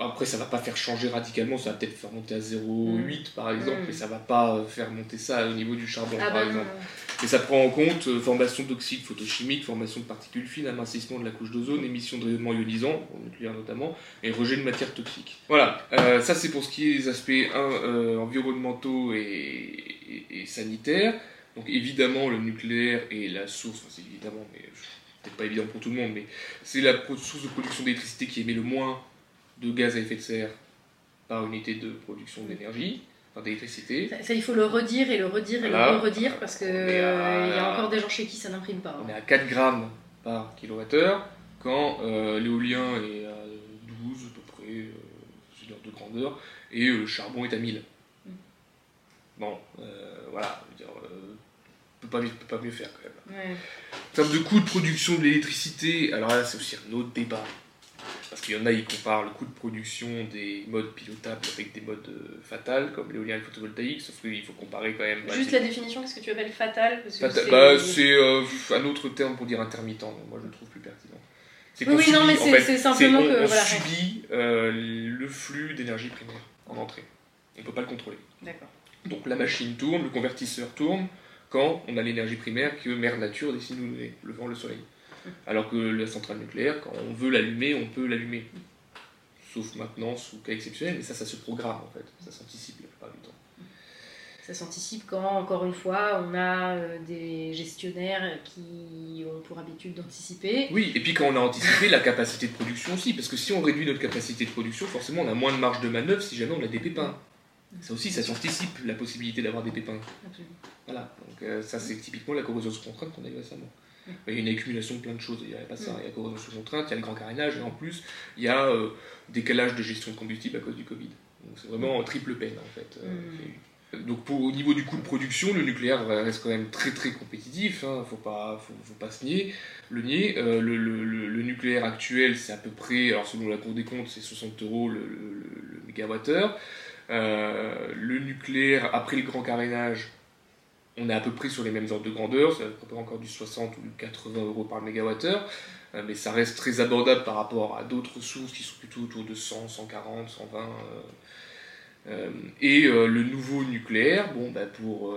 Après, ça va pas faire changer radicalement, ça va peut-être faire monter à 0,8 mm. par exemple, mm. mais ça va pas faire monter ça au niveau du charbon ah par bah exemple. Et ça prend en compte euh, formation d'oxyde photochimique, formation de particules fines, amincissement de la couche d'ozone, émission de rayonnement ionisant, nucléaire notamment, et rejet de matières toxiques. Voilà, euh, ça c'est pour ce qui est des aspects euh, environnementaux et, et, sanitaires. Donc évidemment, le nucléaire est la source, c'est évidemment, mais peut-être pas évident pour tout le monde, mais c'est la source de production d'électricité qui émet le moins de gaz à effet de serre par unité de production d'énergie, enfin d'électricité. Ça, il faut le redire et le redire et le redire parce qu'il il y a encore des gens chez qui ça n'imprime pas. On est à 4 grammes par kilowattheure quand euh, l'éolien est à 12 à peu près, euh, c'est de grandeur, et euh, le charbon est à 1000. Bon, voilà, je veux dire, peut pas, peut pas mieux faire quand même. En termes de coût de production de l'électricité, alors là c'est aussi un autre débat. Parce qu'il y en a, ils comparent le coût de production des modes pilotables avec des modes euh, fatals, comme l'éolien et le photovoltaïque, sauf qu'il faut comparer quand même. Juste la définition, qu'est-ce que tu appelles fatal C'est bah, euh, un autre terme pour dire intermittent, donc moi je le trouve plus pertinent. Oui, oui, non, mais c'est simplement que. On subit euh, le flux d'énergie primaire en entrée. On ne peut pas le contrôler. D'accord. Donc la machine tourne, le convertisseur tourne, quand on a l'énergie primaire que Mère Nature décide de nous donner, le vent, le soleil. Alors que la centrale nucléaire, quand on veut l'allumer, on peut l'allumer. Sauf maintenant, sous cas exceptionnel, mais ça, ça se programme en fait, ça s'anticipe la plupart du temps. Ça s'anticipe quand, encore une fois, on a euh, des gestionnaires qui ont pour habitude d'anticiper. Oui, et puis quand on a anticipé, la capacité de production aussi, parce que si on réduit notre capacité de production, forcément on a moins de marge de manœuvre si jamais on a des pépins. Ça aussi, ça s'anticipe la possibilité d'avoir des pépins. Voilà, donc euh, ça c'est typiquement la corrosion sous contrainte qu'on a eu récemment. Il y a une accumulation de plein de choses, il n'y a pas ça. Il y a corrosion sous contrainte, il y a le grand carénage, et en plus, il y a euh, décalage de gestion de combustible à cause du Covid. Donc c'est vraiment triple peine en fait. Euh, mm. Donc pour, au niveau du coût de production, le nucléaire reste quand même très très compétitif, il hein, ne faut pas, faut, pas se nier, le nier. le, le, le, nucléaire actuel, c'est à peu près, alors selon la Cour des comptes, c'est 60 euros le, mégawattheure. Euh, le nucléaire, après le grand carénage, on est à peu près sur les mêmes ordres de grandeur, c'est à peu près encore du 60 ou du 80 euros par mégawattheure, euh, mais ça reste très abordable par rapport à d'autres sources qui sont plutôt autour de 100, 140, 120. et euh, le nouveau nucléaire, bon, bah, pour,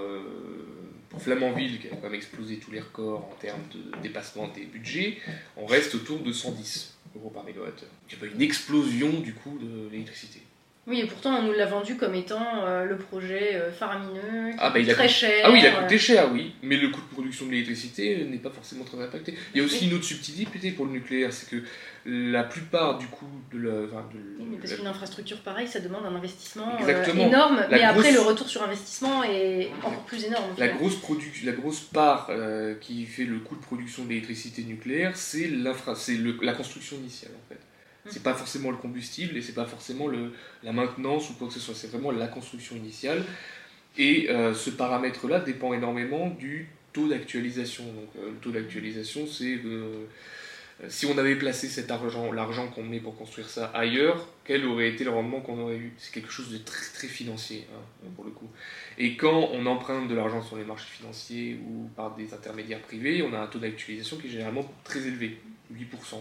Flamanville, qui a quand même explosé tous les records en termes de dépassement des budgets, on reste autour de 110 euros par mégawattheure. Il y a pas une explosion du coût de l'électricité. Oui, et pourtant on nous l'a vendu comme étant euh, le projet euh, faramineux, ah, bah, très cher. Ah oui, il a coûté cher, oui, mais le coût de production de l'électricité n'est pas forcément très impacté. Il y a aussi une autre subtilité pour le nucléaire, c'est que la plupart du coup de la. oui, parce qu'une infrastructure pareille, ça demande un investissement euh, énorme, mais après le retour sur investissement est encore plus énorme. La grosse, la grosse part qui fait le coût de production de l'électricité nucléaire, c'est la construction initiale en fait. C'est pas forcément le combustible et c'est pas forcément la maintenance ou quoi que ce soit. C'est vraiment la construction initiale. Et euh, ce paramètre-là dépend énormément du taux d'actualisation. Donc, euh, le taux d'actualisation, c'est euh, si on avait placé cet argent, l'argent qu'on met pour construire ça ailleurs, quel aurait été le rendement qu'on aurait eu? C'est quelque chose de très très financier hein, pour le coup. Et quand on emprunte de l'argent sur les marchés financiers ou par des intermédiaires privés, on a un taux d'actualisation qui est généralement très élevé, 8%.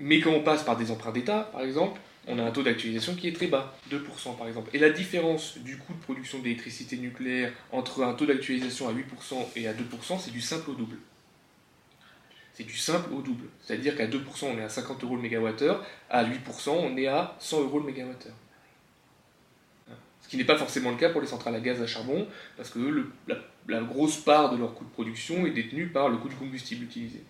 Mais quand on passe par des emprunts d'État, par exemple, on a un taux d'actualisation qui est très bas, 2% par exemple. Et la différence du coût de production d'électricité nucléaire entre un taux d'actualisation à 8% et à 2%, c'est du simple au double. C'est du simple au double. C'est-à-dire qu'à 2%, on est à 50 euros le mégawattheure, à 8%, on est à 100 euros le mégawattheure. Ce qui n'est pas forcément le cas pour les centrales à gaz à charbon, parce que la, la grosse part de leur coût de production est détenue par le coût du combustible utilisé.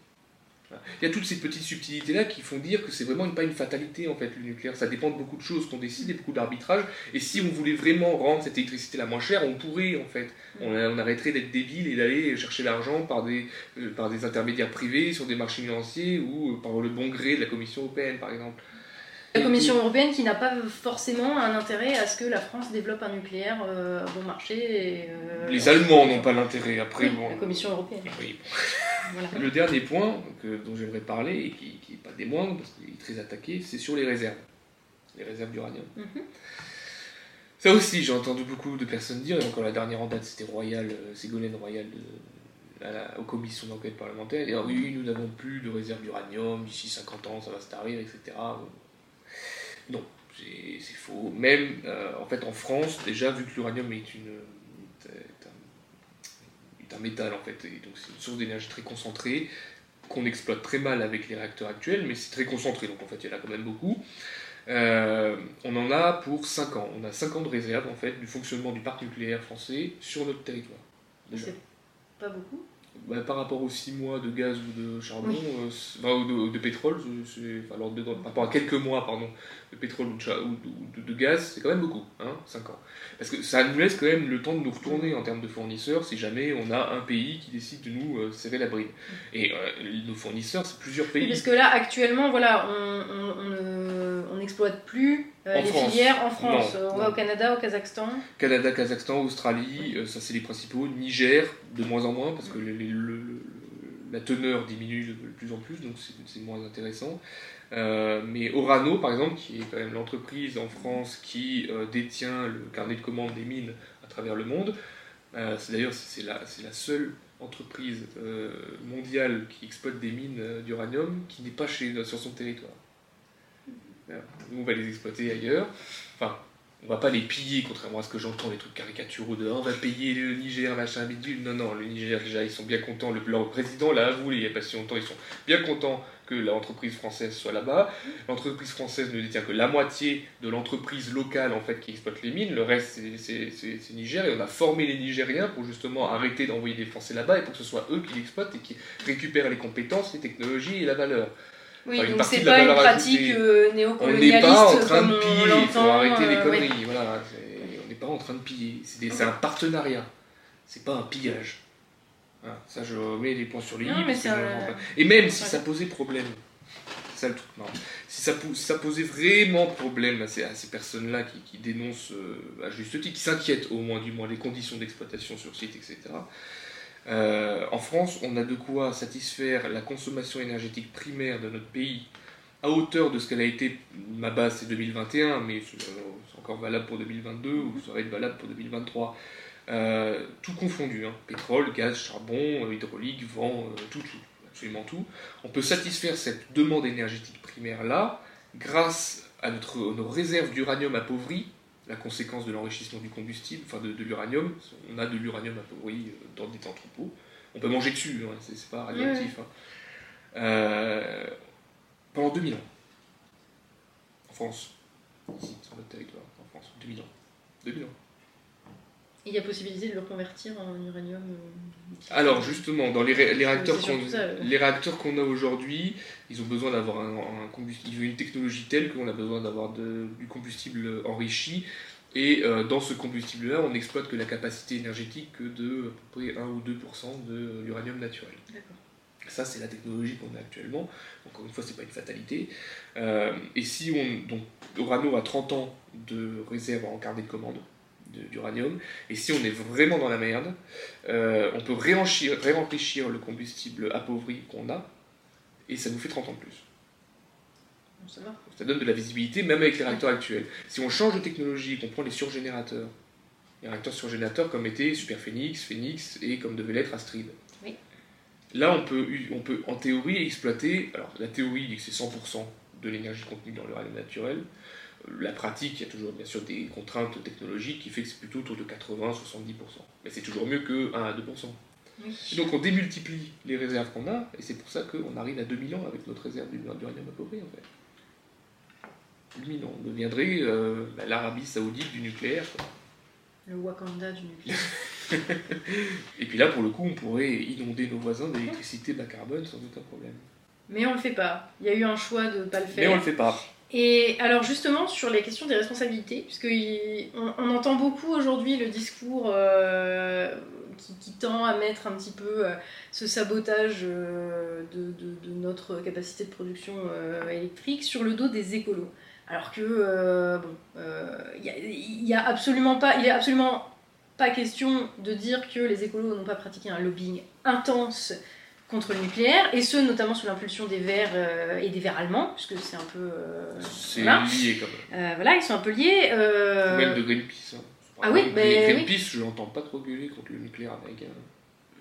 Il y a toutes ces petites subtilités-là qui font dire que c'est vraiment pas une fatalité en fait le nucléaire. Ça dépend de beaucoup de choses qu'on décide et beaucoup d'arbitrage. Et si on voulait vraiment rendre cette électricité la moins chère, on pourrait en fait. On, arrêterait d'être débile et d'aller chercher l'argent par des, euh, par des intermédiaires privés sur des marchés financiers ou euh, par le bon gré de la Commission européenne par exemple. La Commission européenne qui n'a pas forcément un intérêt à ce que la France développe un nucléaire euh, bon marché. Les Allemands n'ont pas l'intérêt. Après, bon, la Commission européenne. Oui. Le dernier point dont j'aimerais parler, et qui n'est pas des moindres, parce qu'il est très attaqué, c'est sur les réserves. Les réserves d'uranium. Mhm. Ça aussi, j'ai entendu beaucoup de personnes dire, et encore la dernière en date, c'était Royal, euh, Ségolène Royal, de, à aux commissions d'enquête parlementaire, et oui, nous n'avons plus de réserves d'uranium, d'ici 50 ans, ça va se tarir, etc. Non, c'est faux. Même, euh, en fait, en France, déjà, vu que l'uranium est une un métal en fait, et donc c'est une source d'énergie très concentrée qu'on exploite très mal avec les réacteurs actuels, mais c'est très concentré, donc en fait il y en a quand même beaucoup. Euh, on en a pour 5 ans. On a 5 ans de réserve en fait du fonctionnement du parc nucléaire français sur notre territoire. C'est pas beaucoup? Bah, par rapport aux 6 mois de gaz ou de charbon, euh, ou de, pétrole, alors par rapport à quelques mois pardon, de pétrole ou de, de, gaz, c'est quand même beaucoup, hein, 5 ans. Parce que ça nous laisse quand même le temps de nous retourner en termes de fournisseurs si jamais on a un pays qui décide de nous euh, serrer la bride. Et euh, nos fournisseurs, c'est plusieurs pays. parce que là, actuellement, voilà, on n'exploite plus les filières en France. on va au Canada, au Kazakhstan. Canada, Kazakhstan, Australie, ça c'est les principaux. Niger, de moins en moins, parce que la teneur diminue de plus en plus, donc c'est moins intéressant. Euh, mais Orano, par exemple, qui est quand même l'entreprise en France qui euh, détient le carnet de commandes des mines à travers le monde, euh, c'est d'ailleurs c'est la, seule entreprise mondiale qui exploite des mines d'uranium qui n'est pas chez, sur son territoire. Nous, on va les exploiter ailleurs. Enfin, on va pas les piller, contrairement à ce que j'entends, les trucs caricaturaux de on va payer le Niger, machin, bidule. Non, non, le Niger, déjà, ils sont bien contents. Le, leur président l'a avoué il n'y a pas si longtemps, ils sont bien contents que l'entreprise française soit là-bas. L'entreprise française ne détient que la moitié de l'entreprise locale en fait qui exploite les mines. Le reste, c'est Niger. Et on a formé les Nigériens pour justement arrêter d'envoyer des Français là-bas et pour que ce soit eux qui l'exploitent et qui récupèrent les compétences, les technologies et la valeur. Oui, donc c'est pas une pratique euh, néocolonialiste. On n'est pas en train de piller, il faut arrêter les euh, conneries. Voilà, on n'est pas en train de piller. C'est un partenariat, c'est pas un pillage. Hein, ça, je mets les points sur les i. Et même si ça posait problème, ça le truc, non. Si ça, ça posait vraiment problème à ces, ces personnes-là qui, qui, dénoncent euh, à juste titre, qui s'inquiètent au moins du moins des conditions d'exploitation sur site, etc. Euh, en France, on a de quoi satisfaire la consommation énergétique primaire de notre pays à hauteur de ce qu'elle a été, ma base c'est 2021, mais c'est encore valable pour 2022 ou ça va être valable pour 2023. Euh, tout confondu, hein. pétrole, gaz, charbon, euh, hydraulique, vent, tout, tout, absolument tout. On peut satisfaire cette demande énergétique primaire-là grâce à notre, nos réserves d'uranium appauvries la conséquence de l'enrichissement du combustible, enfin de, l'uranium. On a de l'uranium appauvri euh, dans des entrepôts. On peut manger dessus, hein, c'est pas radioactif. Hein. Euh, pendant 2000 ans. En France. Ici, sur notre territoire, en France. 2000 ans. 2000 ans. Il y a possibilité de le convertir en uranium euh, Alors justement, dans les, réacteurs qu'on les réacteurs qu'on a aujourd'hui, ils ont besoin d'avoir un, combustible, une technologie telle qu'on a besoin d'avoir du combustible enrichi. Et euh, dans ce combustible-là, on n'exploite que la capacité énergétique de à peu près 1 ou 2% de l'uranium naturel. Ça, c'est la technologie qu'on a actuellement. Encore une fois, c'est pas une fatalité. Euh, et si on. Donc, Orano a 30 ans de réserve en carnet de commande d'uranium. Et si on est vraiment dans la merde, euh, on peut réenrichir, réenrichir le combustible appauvri qu'on a, et ça nous fait 30 ans de plus. Ça, va. ça donne de la visibilité, même avec les réacteurs actuels. Si on change de technologie, qu'on prend les surgénérateurs, les réacteurs surgénérateurs comme était Super Phoenix, Phoenix et comme devait l'être Astrid. Oui. Là, on peut, on peut en théorie exploiter. Alors, la théorie dit que c'est 100% de l'énergie contenue dans l'uranium naturel la pratique, il y a toujours bien sûr des contraintes technologiques qui fait que c'est plutôt autour de 80-70%. Mais c'est toujours mieux que 1 à 2%. donc on démultiplie les réserves qu'on a, et c'est pour ça qu'on arrive à 2000 ans avec notre réserve d'uranium appauvri en fait. 2000 ans, on deviendrait euh, bah, l'Arabie Saoudite du nucléaire. Le Wakanda du nucléaire. et puis là, pour le coup, on pourrait inonder nos voisins d'électricité bas carbone sans aucun problème. Mais on le fait pas. Il y a eu un choix de ne pas le faire. Mais on le fait pas. Et alors justement sur les questions des responsabilités, puisque on, entend beaucoup aujourd'hui le discours euh, qui, tend à mettre un petit peu euh, ce sabotage euh, de, notre capacité de production électrique sur le dos des écolos. Alors que bon, il y, a absolument pas, il absolument pas question de dire que les écolos n'ont pas pratiqué un lobbying intense contre le nucléaire, et ce notamment sous l'impulsion des Verts euh, et des Verts allemands, puisque c'est un peu. Euh, c'est lié quand même. Euh, voilà, ils sont un peu liés. Même de Greenpeace. Hein. Ah oui, mais. Greenpeace, je l'entends pas trop gueuler contre le nucléaire américain.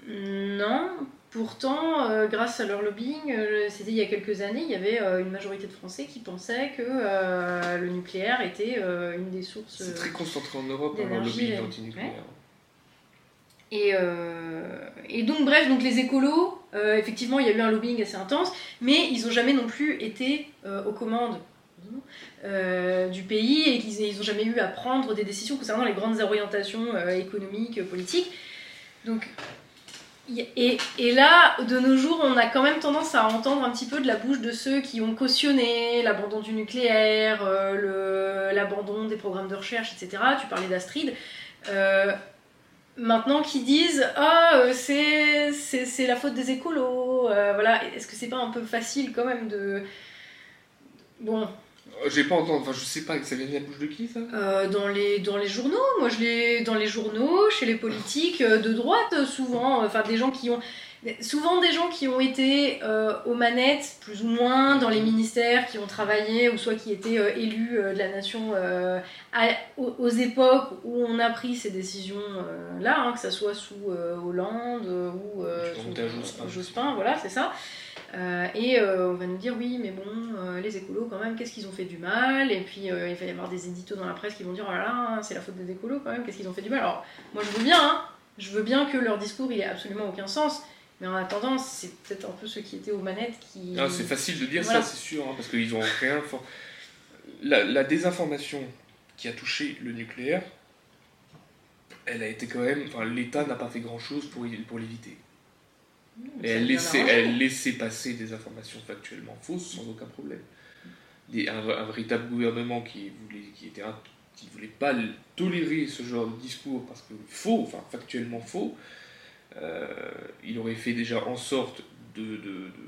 Non, pourtant, grâce à leur lobbying, c'était il y a quelques années, il y avait une majorité de Français qui pensaient que le nucléaire était une des sources. C'est très concentré en Europe, hein, leur lobbying anti-nucléaire. Et, et, donc, bref, donc les écolos, euh, effectivement, il y a eu un lobbying assez intense, mais ils n'ont jamais non plus été euh, aux commandes euh, du pays et qu'ils n'ont jamais eu à prendre des décisions concernant les grandes orientations économiques, politiques. Donc, et, là, de nos jours, on a quand même tendance à entendre un petit peu de la bouche de ceux qui ont cautionné l'abandon du nucléaire, l'abandon des programmes de recherche, etc. Tu parlais d'Astrid maintenant qui disent ah c'est c'est la faute des écolos euh, voilà. Est-ce que c'est pas un peu facile quand même de bon. Euh, j'ai pas entendu, enfin je sais pas, ça vient de la bouche de qui ça? Dans, les, dans les journaux, moi je l'ai dans les journaux, chez les politiques de droite souvent, enfin des gens qui ont souvent des gens qui ont été euh, aux manettes, plus ou moins, dans les ministères, qui ont travaillé, ou soit qui étaient euh, élus euh, de la nation aux, époques où on a pris ces décisions-là, hein, que ce soit sous Hollande ou sous Jospin, voilà, c'est ça. et on va nous dire oui, mais bon, les écolos quand même, qu'est-ce qu'ils ont fait du mal? Et puis il va y avoir des éditos dans la presse qui vont dire oh là là, c'est la faute des écolos quand même, qu'est-ce qu'ils ont fait du mal? Alors moi je veux bien, hein, je veux bien que leur discours il ait absolument aucun sens, mais en attendant, c'est peut-être un peu ceux qui étaient aux manettes qui. Ah, c'est facile de dire ça, c'est sûr, hein, parce qu'ils ont rien. La, la, désinformation qui a touché le nucléaire, elle a été quand même. Enfin, l'État n'a pas fait grand-chose pour, pour l'éviter. Et elle laissait, elle laissait passer des informations factuellement fausses sans aucun problème. Des, un, véritable gouvernement qui voulait, qui était qui voulait pas tolérer ce genre de discours parce que faux, enfin factuellement faux, il aurait fait déjà en sorte de,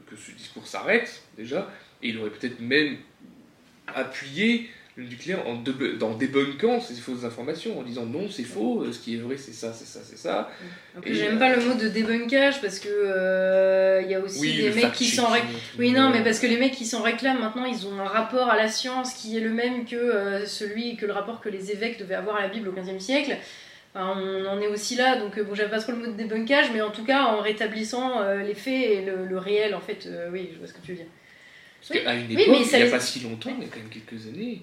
que ce discours s'arrête, déjà, et il aurait peut-être même appuyé le nucléaire en, en débunkant ces fausses informations, en disant non, c'est faux, euh, ce qui est vrai, c'est ça, c'est ça, c'est ça. Et j'aime pas le mot de débunkage parce que euh, il y a aussi des mecs qui s'en réclament. Oui, non, mais parce que les mecs qui s'en réclament maintenant, ils ont un rapport à la science qui est le même que celui que le rapport que les évêques devaient avoir à la Bible au XVe siècle on en est aussi là, donc euh, bon, j'aime pas trop le mot de débunkage, mais en tout cas en rétablissant euh, les faits et le, réel, en fait, euh, oui, je vois ce que tu veux dire. Parce qu'à une époque, il n'y a pas si longtemps, il y a quand même quelques années,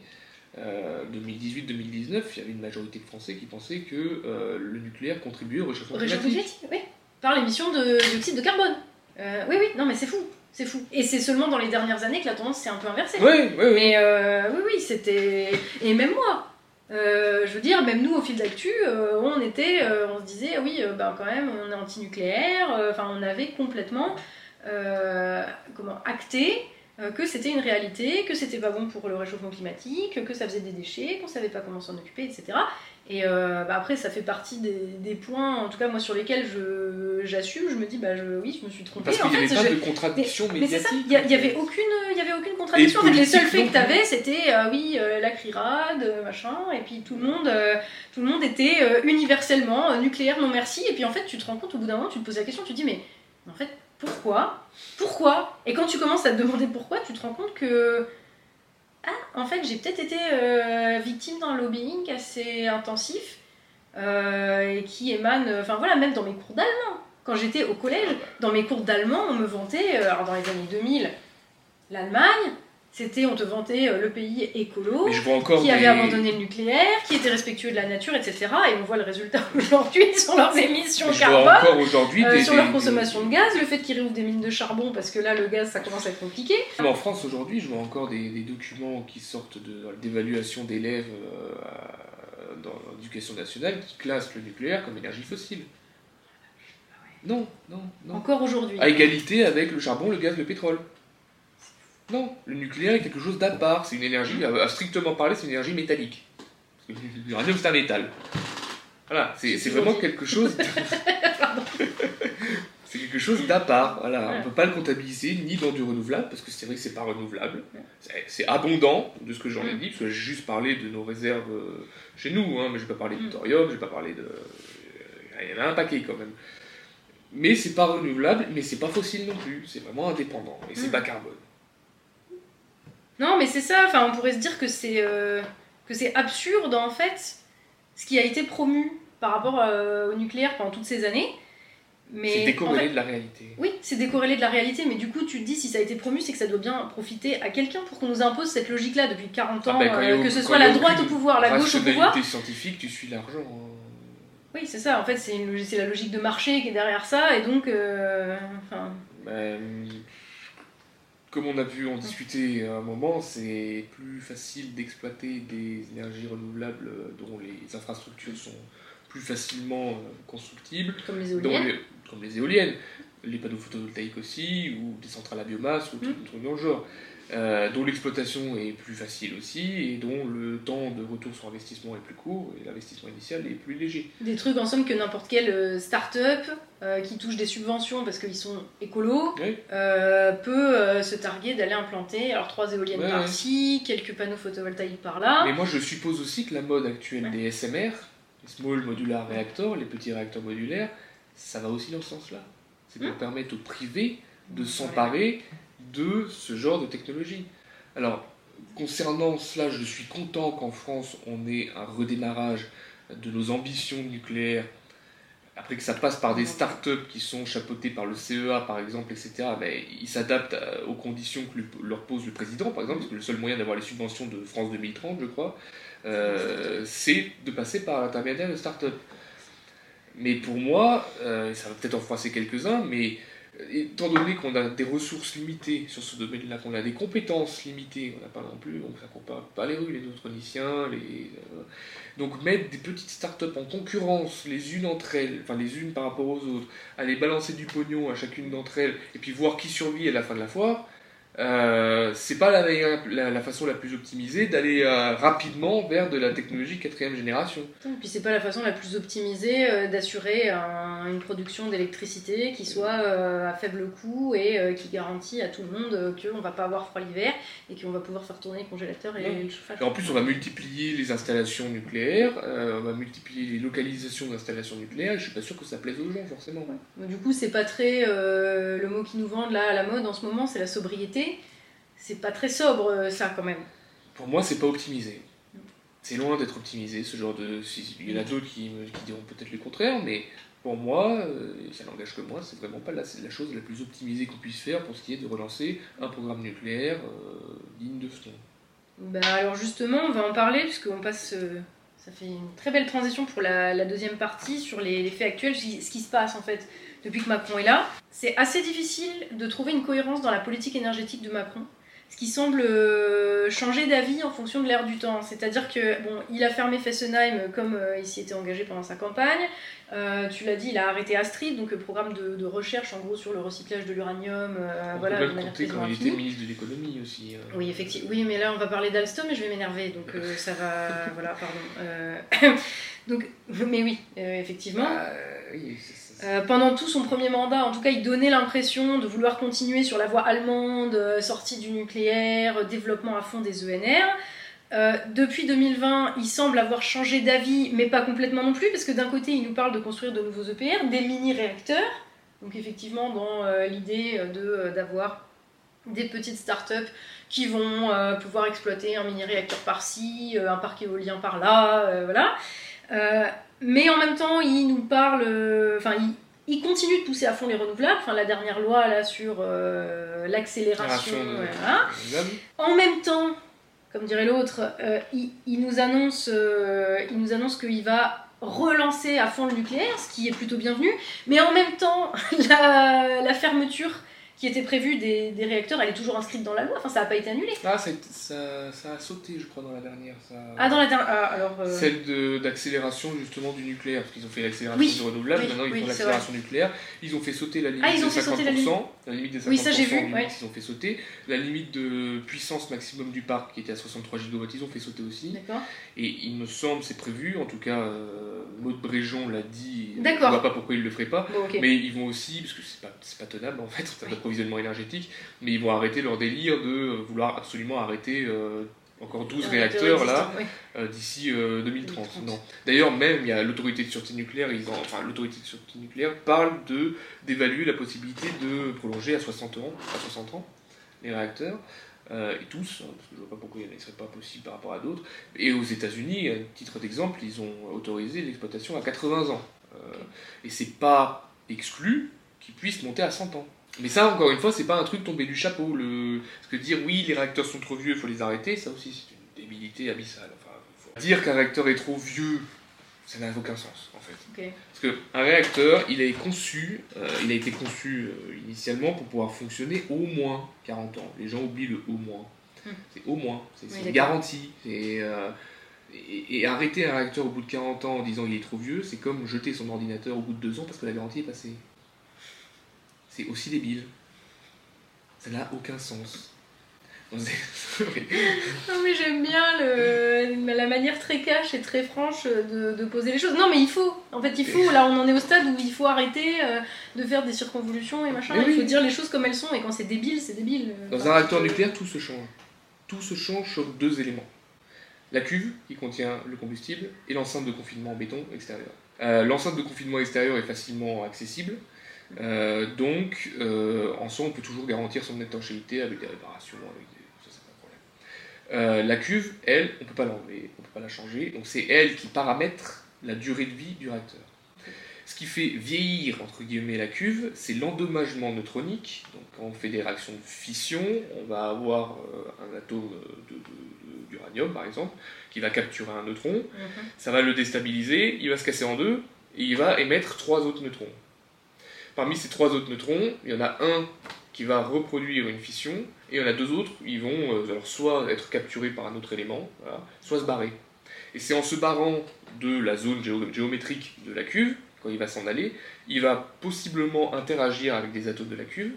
2018-2019, il y avait une majorité de Français qui pensaient que le nucléaire contribuait au réchauffement climatique. oui, par l'émission de dioxyde de carbone. oui, oui, non, mais c'est fou. C'est fou. Et c'est seulement dans les dernières années que la tendance s'est un peu inversée. Oui, oui, oui. Mais oui, oui, c'était. Et même moi, euh, je veux dire, même nous, au fil d'actu, euh, on était, euh, on se disait, oui, ben quand même, on est anti-nucléaire. Enfin, on avait complètement, comment, acté que c'était une réalité, que c'était pas bon pour le réchauffement climatique, que ça faisait des déchets, qu'on savait pas comment s'en occuper, etc. Et euh, bah, après, ça fait partie des, des points, en tout cas moi sur lesquels je j'assume. Je me dis, bah je, oui, je me suis trompée. Parce qu'il n'y fait, avait pas je- de contradiction mais c'est ça, médiatique. il n'y avait aucune, il y avait aucune contradiction. En fait, les seuls faits que tu avais, c'était euh, oui, euh, la CRIRAD, euh, machin, et puis tout le monde, tout le monde était universellement nucléaire, non merci. Et puis en fait, tu te rends compte au bout d'un moment, tu te poses la question, tu te dis, mais en fait, pourquoi? Pourquoi? Et quand tu commences à te demander pourquoi, tu te rends compte que. Ah, en fait, j'ai peut-être été euh, victime d'un lobbying assez intensif euh, et qui émane. Enfin voilà, même dans mes cours d'allemand. Quand j'étais au collège, dans mes cours d'allemand, on me vantait, euh, alors dans les années 2000, l'Allemagne, c'était, on te vantait euh, le pays écolo, vois qui des... avait abandonné le nucléaire, qui était respectueux de la nature, etc. Et on voit le résultat aujourd'hui sur leurs émissions je vois carbone. aujourd'hui euh, sur leur des- consommation de gaz, le fait qu'ils réouvrent des mines de charbon parce que là le gaz ça commence à être compliqué. Mais En France aujourd'hui, je vois encore des, documents qui sortent d'évaluation d'élèves euh, dans l'éducation nationale qui classent le nucléaire comme énergie fossile. Non, non, non. Encore aujourd'hui. À égalité avec le charbon, le gaz, le pétrole. Non, le nucléaire est quelque chose d'à part. C'est une énergie, à, strictement parler, c'est une énergie métallique. L'uranium, c'est un métal. Voilà, c'est vraiment quelque chose. de- c'est quelque chose d'à part. Voilà, on peut pas le comptabiliser ni dans du renouvelable parce que c'est vrai que c'est pas renouvelable. C'est- abondant de ce que j'en ai Mm. dit parce que j'ai juste parlé de nos réserves euh, chez nous, hein, mais je vais pas parler de Mm. thorium, je vais pas parler de. Il y en a un paquet quand même. Mais c'est pas renouvelable, mais c'est pas fossile non plus. C'est vraiment indépendant et c'est Mm. bas carbone. Non mais c'est ça, enfin on pourrait se dire que c'est euh, que c'est absurde en fait ce qui a été promu par rapport euh, au nucléaire pendant toutes ces années. Mais C'est en décorrélé fait- de la réalité. Oui, c'est décorrélé de la réalité, mais du coup, tu te dis, si ça a été promu, c'est que ça doit bien profiter à quelqu'un pour qu'on nous impose cette logique-là depuis 40 ans, Ah ben, quand il y a euh, que ce soit la droite au pouvoir, la gauche au pouvoir. Scientifique, tu suis l'argent. hein. Oui, c'est ça, en fait, c'est la logique de marché qui est derrière ça, et donc, enfin, Ben, comme on a pu en discuter à un moment, c'est plus facile d'exploiter des énergies renouvelables dont les infrastructures sont plus facilement euh, constructibles, comme les éoliennes. les- comme les éoliennes, les panneaux photovoltaïques aussi, ou des centrales à biomasse, ou tout Mm. dans le genre, euh, dont l'exploitation est plus facile aussi, et dont le temps de retour sur investissement est plus court, et l'investissement initial est plus léger. Des trucs en somme que n'importe quelle euh, start-up euh, qui touche des subventions parce qu'ils sont écolos Oui. euh, peut se targuer d'aller implanter alors trois éoliennes Ouais, par-ci, quelques panneaux photovoltaïques par-là. Mais moi, je suppose aussi que la mode actuelle Ouais. des SMR, les Small Modular Reactors, les petits réacteurs modulaires, ça va aussi dans ce sens-là. C'est pour Hmm. permettre au privé de s'emparer de ce genre de technologie. Alors, concernant cela, je suis content qu'en France, on ait un redémarrage de nos ambitions nucléaires. Après que ça passe par des startups qui sont chapeautées par le CEA, par exemple, etc., mais ils s'adaptent à- aux conditions que leur pose le président, par exemple, parce que le seul moyen d'avoir les subventions de France 2030, je crois, euh, c'est de passer par l'intermédiaire de start-up. Mais pour moi, euh, ça va peut-être en froisser quelques-uns, mais euh, étant donné qu'on a des ressources limitées sur ce domaine-là, qu'on a des compétences limitées, on n'a pas non plus, donc ça court pas, les rues, les neutroniciens, les... euh, donc mettre des petites start-up en concurrence les unes entre elles, enfin les unes par rapport aux autres, aller balancer du pognon à chacune d'entre elles, et puis voir qui survit à la fin de la foire, euh, c'est pas la, meilleure- la, la façon la plus optimisée d'aller euh, rapidement vers de la technologie quatrième génération. Et puis c'est pas la façon la plus optimisée euh, d'assurer un- une production d'électricité qui soit à faible coût et qui garantit à tout le monde qu'on va pas avoir froid l'hiver et qu'on va pouvoir faire tourner le congélateur et Ouais. le chauffage. Et en plus, on va multiplier les installations nucléaires, on va multiplier les localisations d'installations nucléaires, et je suis pas sûr que ça plaise aux gens forcément. Du coup, c'est pas très. le mot qui nous vendent là à la mode en ce moment, c'est la sobriété. C'est pas très sobre euh, ça quand même. Pour moi, c'est pas optimisé. C'est loin d'être optimisé, ce genre de. Il y en a d'autres qui, me- qui diront peut-être le contraire, mais pour moi, euh, ça n'engage que moi, c'est vraiment pas la, c'est la chose la plus optimisée qu'on puisse faire pour ce qui est de relancer un programme nucléaire euh, digne de ce nom. Bah, alors justement, on va en parler puisqu'on passe. euh, ça fait une très belle transition pour la, la deuxième partie sur les, les faits actuels, ce qui ce qui se passe en fait depuis que Macron est là. C'est assez difficile de trouver une cohérence dans la politique énergétique de Macron, ce qui semble euh, changer d'avis en fonction de l'ère du temps. C'est-à-dire que bon, il a fermé Fessenheim euh, comme euh, il s'y était engagé pendant sa campagne. Euh, tu l'as dit, il a arrêté Astrid, donc le programme de, de recherche en gros sur le recyclage de l'uranium, euh, On voilà, peut manière compter quand il était ministre de l'économie aussi. hein. Oui, effectivement. Oui, mais là, on va parler d'Alstom et je vais m'énerver. Donc, ça va. voilà, pardon. Donc, mais oui, effectivement. Bah, oui, c'est- c'est- Euh, pendant tout son premier mandat, en tout cas, il donnait l'impression de vouloir continuer sur la voie allemande, euh, sortie du nucléaire, euh, développement à fond des ENR. Depuis 2020, il semble avoir changé d'avis, mais pas complètement non plus, parce que d'un côté, il nous parle de construire de nouveaux EPR, des mini-réacteurs, donc effectivement dans l'idée de, d'avoir des petites startups qui vont pouvoir exploiter un mini-réacteur par-ci, un parc éolien par-là, voilà. Mais en même temps, il nous parle, euh, enfin, il, il continue de pousser à fond les renouvelables. Enfin, la dernière loi là sur euh, l'accélération. Voilà. En même temps, comme dirait l'autre, euh, il, il nous annonce, euh, il nous annonce qu'il va relancer à fond le nucléaire, ce qui est plutôt bienvenu. Mais en même temps, la, la fermeture qui était prévue des, des réacteurs, elle est toujours inscrite dans la loi. Enfin, ça n'a pas été annulé. Ah, ça, a ça, sauté, je crois, dans la dernière. Ça... Ah, dans la dernière. ah, alors. euh, Celle d'accélération justement du nucléaire, parce qu'ils ont fait l'accélération Oui, du renouvelable, oui, maintenant ils oui, font l'accélération nucléaire, ils ont fait sauter la limite Ah, ils ont de fait 50%, sauter la limite. la limite des 50%, Oui, ça, j'ai vu, ouais. ils ont fait sauter, la limite de puissance maximum du parc qui était à 63 gigawatts, ils ont fait sauter aussi, D'accord. et il me semble, c'est prévu, en tout cas euh, Maud Bréjon l'a dit, je D'accord. vois pas pourquoi ils le feraient pas, Bon, mais ils vont aussi, parce que c'est pas, c'est pas tenable en fait, d'approvisionnement énergétique, mais ils vont arrêter leur délire de euh, vouloir absolument arrêter euh, encore 12 Un réacteurs là, oui. euh, d'ici euh, 2030. 2030. Non. D'ailleurs, même il y a l'autorité de sûreté nucléaire, ils en- enfin l'autorité de sûreté nucléaire parle de d'évaluer la possibilité de prolonger à 60 ans, à 60 ans les réacteurs. euh, et tous, hein, parce que je vois pas pourquoi il ne serait pas possible par rapport à d'autres. Et aux États-Unis, à titre d'exemple, ils ont autorisé l'exploitation à 80 ans. Euh, et c'est pas exclu qu'ils puissent monter à 100 ans. Mais ça, encore une fois, c'est pas un truc tombé du chapeau. Le... Parce que dire oui, les réacteurs sont trop vieux, il faut les arrêter, ça aussi, c'est une débilité abyssale. Enfin, faut- Dire qu'un réacteur est trop vieux, ça n'a aucun sens, en fait. Ok. Parce qu'un réacteur, il est conçu, euh, il a été conçu euh, initialement pour pouvoir fonctionner au moins 40 ans. Les gens oublient le au moins. Hmm. C'est au moins, c'est Oui, une garantie. Et, euh, et, et arrêter un réacteur au bout de 40 ans en disant il est trop vieux, c'est comme jeter son ordinateur au bout de 2 ans parce que la garantie est passée. C'est aussi débile. Ça n'a aucun sens. Non mais j'aime bien le, la manière très cash et très franche de, de poser les choses. Non mais il faut, en fait il faut, là on en est au stade où il faut arrêter euh, de faire des circonvolutions et machin, Mais il oui. faut dire les choses comme elles sont et quand c'est débile, c'est débile. Dans Enfin, un réacteur nucléaire, tout se change. Tout se change sur deux éléments. La cuve, qui contient le combustible, et l'enceinte de confinement en béton extérieur. Euh, l'enceinte de confinement extérieur est facilement accessible, euh, donc euh, en soi, on peut toujours garantir son étanchéité avec des réparations, avec des... ça c'est pas un problème. Euh, la cuve, elle, on peut pas l'enlever, on peut pas la changer, donc c'est elle qui paramètre la durée de vie du réacteur. Ce qui fait vieillir entre guillemets la cuve, c'est l'endommagement neutronique. Donc quand on fait des réactions de fission, on va avoir un atome de- de- de- d'uranium par exemple qui va capturer un neutron, mhm. ça va le déstabiliser, il va se casser en deux et il va émettre trois autres neutrons. Parmi ces trois autres neutrons, il y en a un qui va reproduire une fission et il y en a deux autres, ils vont euh, alors soit être capturés par un autre élément, soit se barrer. Et c'est en se barrant de la zone géo- géométrique de la cuve, quand il va s'en aller, il va possiblement interagir avec des atomes de la cuve,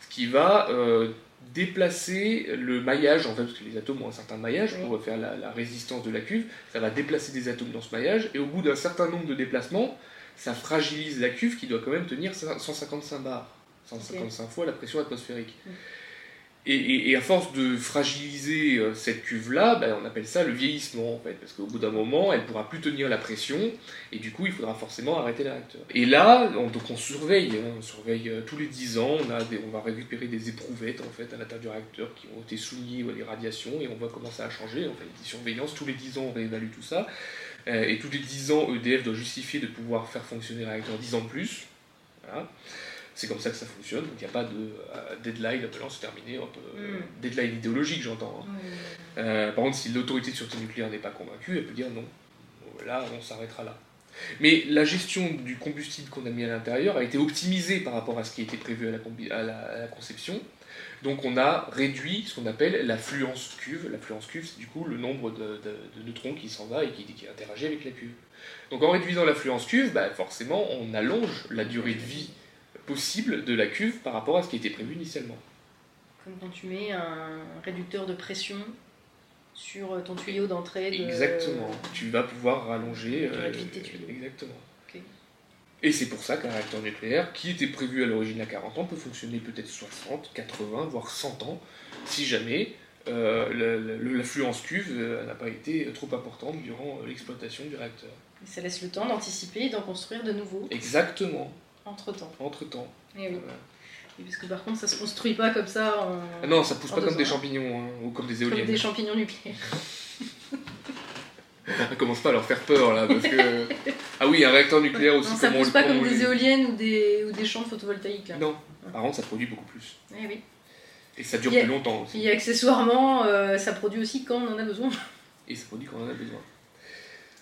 ce qui va euh, déplacer le maillage, en fait, parce que les atomes ont un certain maillage pour faire la résistance de la cuve, ça va déplacer des atomes dans ce maillage, et au bout d'un certain nombre de déplacements, ça fragilise la cuve qui doit quand même tenir 155 bars, 155 fois la pression atmosphérique. Mm. Et, et- et à force de fragiliser euh, cette cuve-là, ben, on appelle ça le vieillissement en fait, parce qu'au bout d'un moment, elle pourra plus tenir la pression, et du coup, il faudra forcément arrêter le réacteur. Et là, on, donc on surveille, hein, on surveille euh, tous les 10 ans, on, a des- on va récupérer des éprouvettes en fait à l'intérieur du réacteur qui ont été soumis à des radiations, et on voit comment ça a changé. On fait des surveillances, tous les 10 ans, on réévalue tout ça, et tous les 10 ans, EDF doit justifier de pouvoir faire fonctionner le réacteur 10 ans de plus. Voilà. C'est comme ça que ça fonctionne, donc il n'y a pas de euh, deadline, maintenant c'est terminé, hop, euh, Mm. deadline idéologique j'entends. hein. Euh, par contre, si l'autorité de sûreté nucléaire n'est pas convaincue, elle peut dire non. Là, on s'arrêtera là. Mais la gestion du combustible qu'on a mis à l'intérieur a été optimisée par rapport à ce qui était prévu à la, combi- à la- à la conception. Donc on a réduit ce qu'on appelle l'affluence cuve. L'affluence cuve, c'est du coup le nombre de, de- de neutrons qui s'en va et qui, qui interagit avec la cuve. Donc en réduisant l'affluence cuve, bah, forcément, on allonge la durée de vie possible de la cuve par rapport à ce qui était prévu initialement. Comme quand tu mets un réducteur de pression sur ton tuyau d'entrée. De... Exactement. Tu vas pouvoir rallonger. la vie de tes tuyaux. Exactement. Et c'est pour ça qu'un réacteur nucléaire, qui était prévu à l'origine à 40 ans, peut fonctionner peut-être 60, 80, voire 100 ans, si jamais euh, l'affluence cuve euh, n'a pas été trop importante durant euh, l'exploitation du réacteur. Et ça laisse le temps d'anticiper et d'en construire de nouveaux Exactement, entre temps. entre-temps. Et oui. Voilà. Parce que par contre, ça se construit pas comme ça en. Ah non, ça pousse en pas comme des champignons hein, ou comme des comme éoliennes. des champignons nucléaires. Commence pas à leur faire peur là, parce que... Ah oui, un réacteur nucléaire aussi, Non, ça on pousse pas comme des éoliennes ou des, ou des champs photovoltaïques. Là. Non, par contre ça produit beaucoup plus. Eh oui. Et ça dure a- plus longtemps aussi. Et accessoirement, euh, ça produit aussi quand on en a besoin. Et ça produit quand on en a besoin.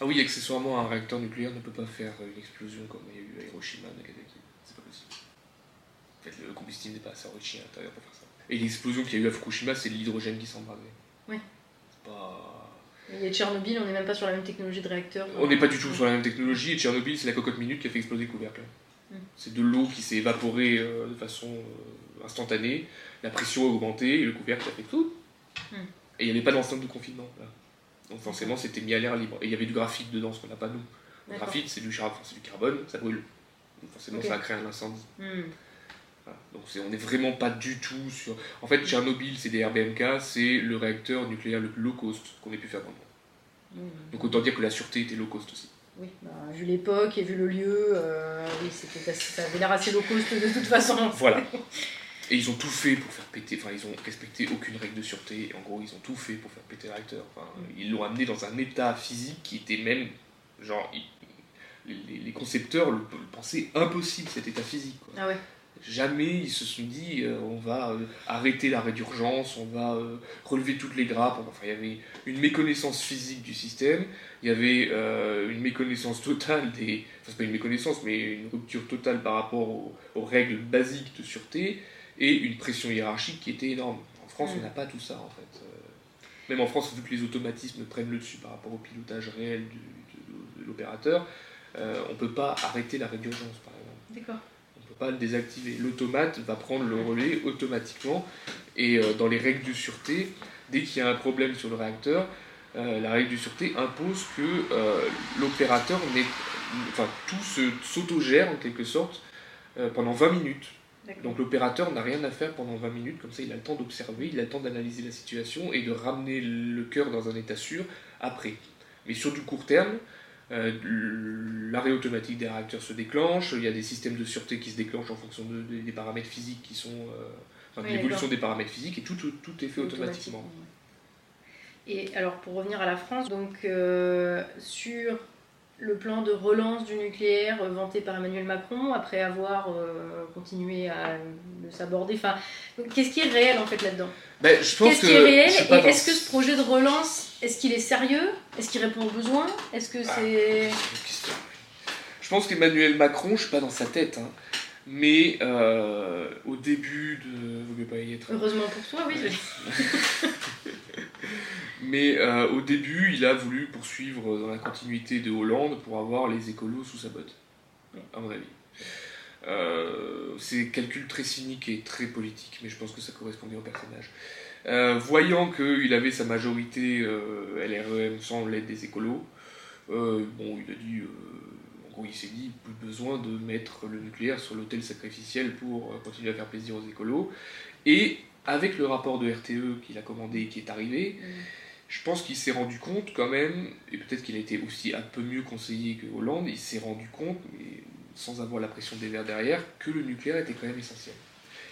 Ah oui, accessoirement, un réacteur nucléaire ne peut pas faire une explosion comme il y a eu à Hiroshima, Nagasaki. C'est pas possible. En fait, le combustible n'est pas assez enrichi à l'intérieur pour faire ça. Et l'explosion qu'il y a eu à Fukushima, c'est l'hydrogène qui s'embrasait. Oui. C'est pas... Et Tchernobyl, on n'est même pas sur la même technologie de réacteur. On n'est pas du tout sur la même technologie, et Tchernobyl, c'est la cocotte minute qui a fait exploser le couvercle. Mm. C'est de l'eau qui s'est évaporée euh, de façon euh, instantanée, la pression a augmenté, et le couvercle a fait tout. Mm. Et il n'y avait pas d'enceinte de confinement. Là. Donc forcément, c'était mis à l'air libre. Et il y avait du graphite dedans, ce qu'on n'a pas nous. Le graphite, c'est du, char- enfin, c'est du carbone, ça brûle. Donc forcément, ça a créé un incendie. Hmm. Voilà. Donc on n'est vraiment pas du tout sur... En fait, Tchernobyl, c'est des RBMK, c'est le réacteur nucléaire le plus low cost qu'on ait pu faire dans le monde. Hmm. Donc autant dire que la sûreté était low cost aussi. Oui, bah, vu l'époque et vu le lieu, euh, oui, c'était assez- ça avait l'air assez low cost de toute façon. Voilà. Et ils ont tout fait pour faire péter, enfin ils ont respecté aucune règle de sûreté, en gros ils ont tout fait pour faire péter le réacteur. Enfin, ils l'ont amené dans un état physique qui était même, genre, ils- les, les concepteurs le, le pensaient impossible cet état physique. quoi. Ah ouais. Jamais ils se sont dit euh, on va euh, arrêter l'arrêt d'urgence, on va euh, relever toutes les grappes. Enfin, il y avait une méconnaissance physique du système, il y avait une méconnaissance totale des. Enfin, c'est pas une méconnaissance, mais une rupture totale par rapport aux, aux règles basiques de sûreté et une pression hiérarchique qui était énorme. En France, on n'a pas tout ça en fait. Même en France, vu que les automatismes prennent le dessus par rapport au pilotage réel du- de, de l'opérateur, on peut pas arrêter l'arrêt d'urgence par exemple D'accord. Peut pas le désactiver. L'automate va prendre le relais automatiquement. Et euh, dans les règles de sûreté, dès qu'il y a un problème sur le réacteur, euh, la règle de sûreté impose que euh, l'opérateur. Enfin, tout s'autogère en quelque sorte euh, pendant 20 minutes. Donc l'opérateur n'a rien à faire pendant 20 minutes, comme ça il a le temps d'observer, il a le temps d'analyser la situation et de ramener le cœur dans un état sûr après. Mais sur du court terme, l'arrêt automatique des réacteurs se déclenche, il y a des systèmes de sûreté qui se déclenchent en fonction de- de- des paramètres physiques qui sont... euh, enfin, Oui, l'évolution des paramètres physiques et tout, tout, tout est fait automatiquement. Et alors pour revenir à la France, donc euh, sur le plan de relance du nucléaire euh, vanté par Emmanuel Macron, après avoir euh, continué à le s'aborder, enfin, qu'est-ce qui est réel en fait là-dedans? Ben, je pense Qu'est-ce que... qui est réel Et dans- est-ce que ce projet de relance, est-ce qu'il est sérieux? Est-ce qu'il répond aux besoins? Est-ce que Ah. c'est... Je pense qu'Emmanuel Macron, je suis pas dans sa tête, hein, mais euh, au début de... Pas y être. Heureusement pour toi, oui. Mais euh, au début, il a voulu poursuivre dans la continuité de Hollande pour avoir les écolos sous sa botte, à mon avis. Euh, c'est calcul très cynique et très politique, mais je pense que ça correspondait au personnage. Euh, voyant qu'il avait sa majorité euh, LREM sans l'aide des écolos, euh, bon, il a dit, en gros, il s'est dit, plus besoin de mettre le nucléaire sur l'autel sacrificiel pour continuer à faire plaisir aux écolos. Et avec le rapport de RTE qu'il a commandé et qui est arrivé, je pense qu'il s'est rendu compte quand même, et peut-être qu'il a été aussi un peu mieux conseillé que Hollande, il s'est rendu compte, mais sans avoir la pression des Verts derrière, que le nucléaire était quand même essentiel.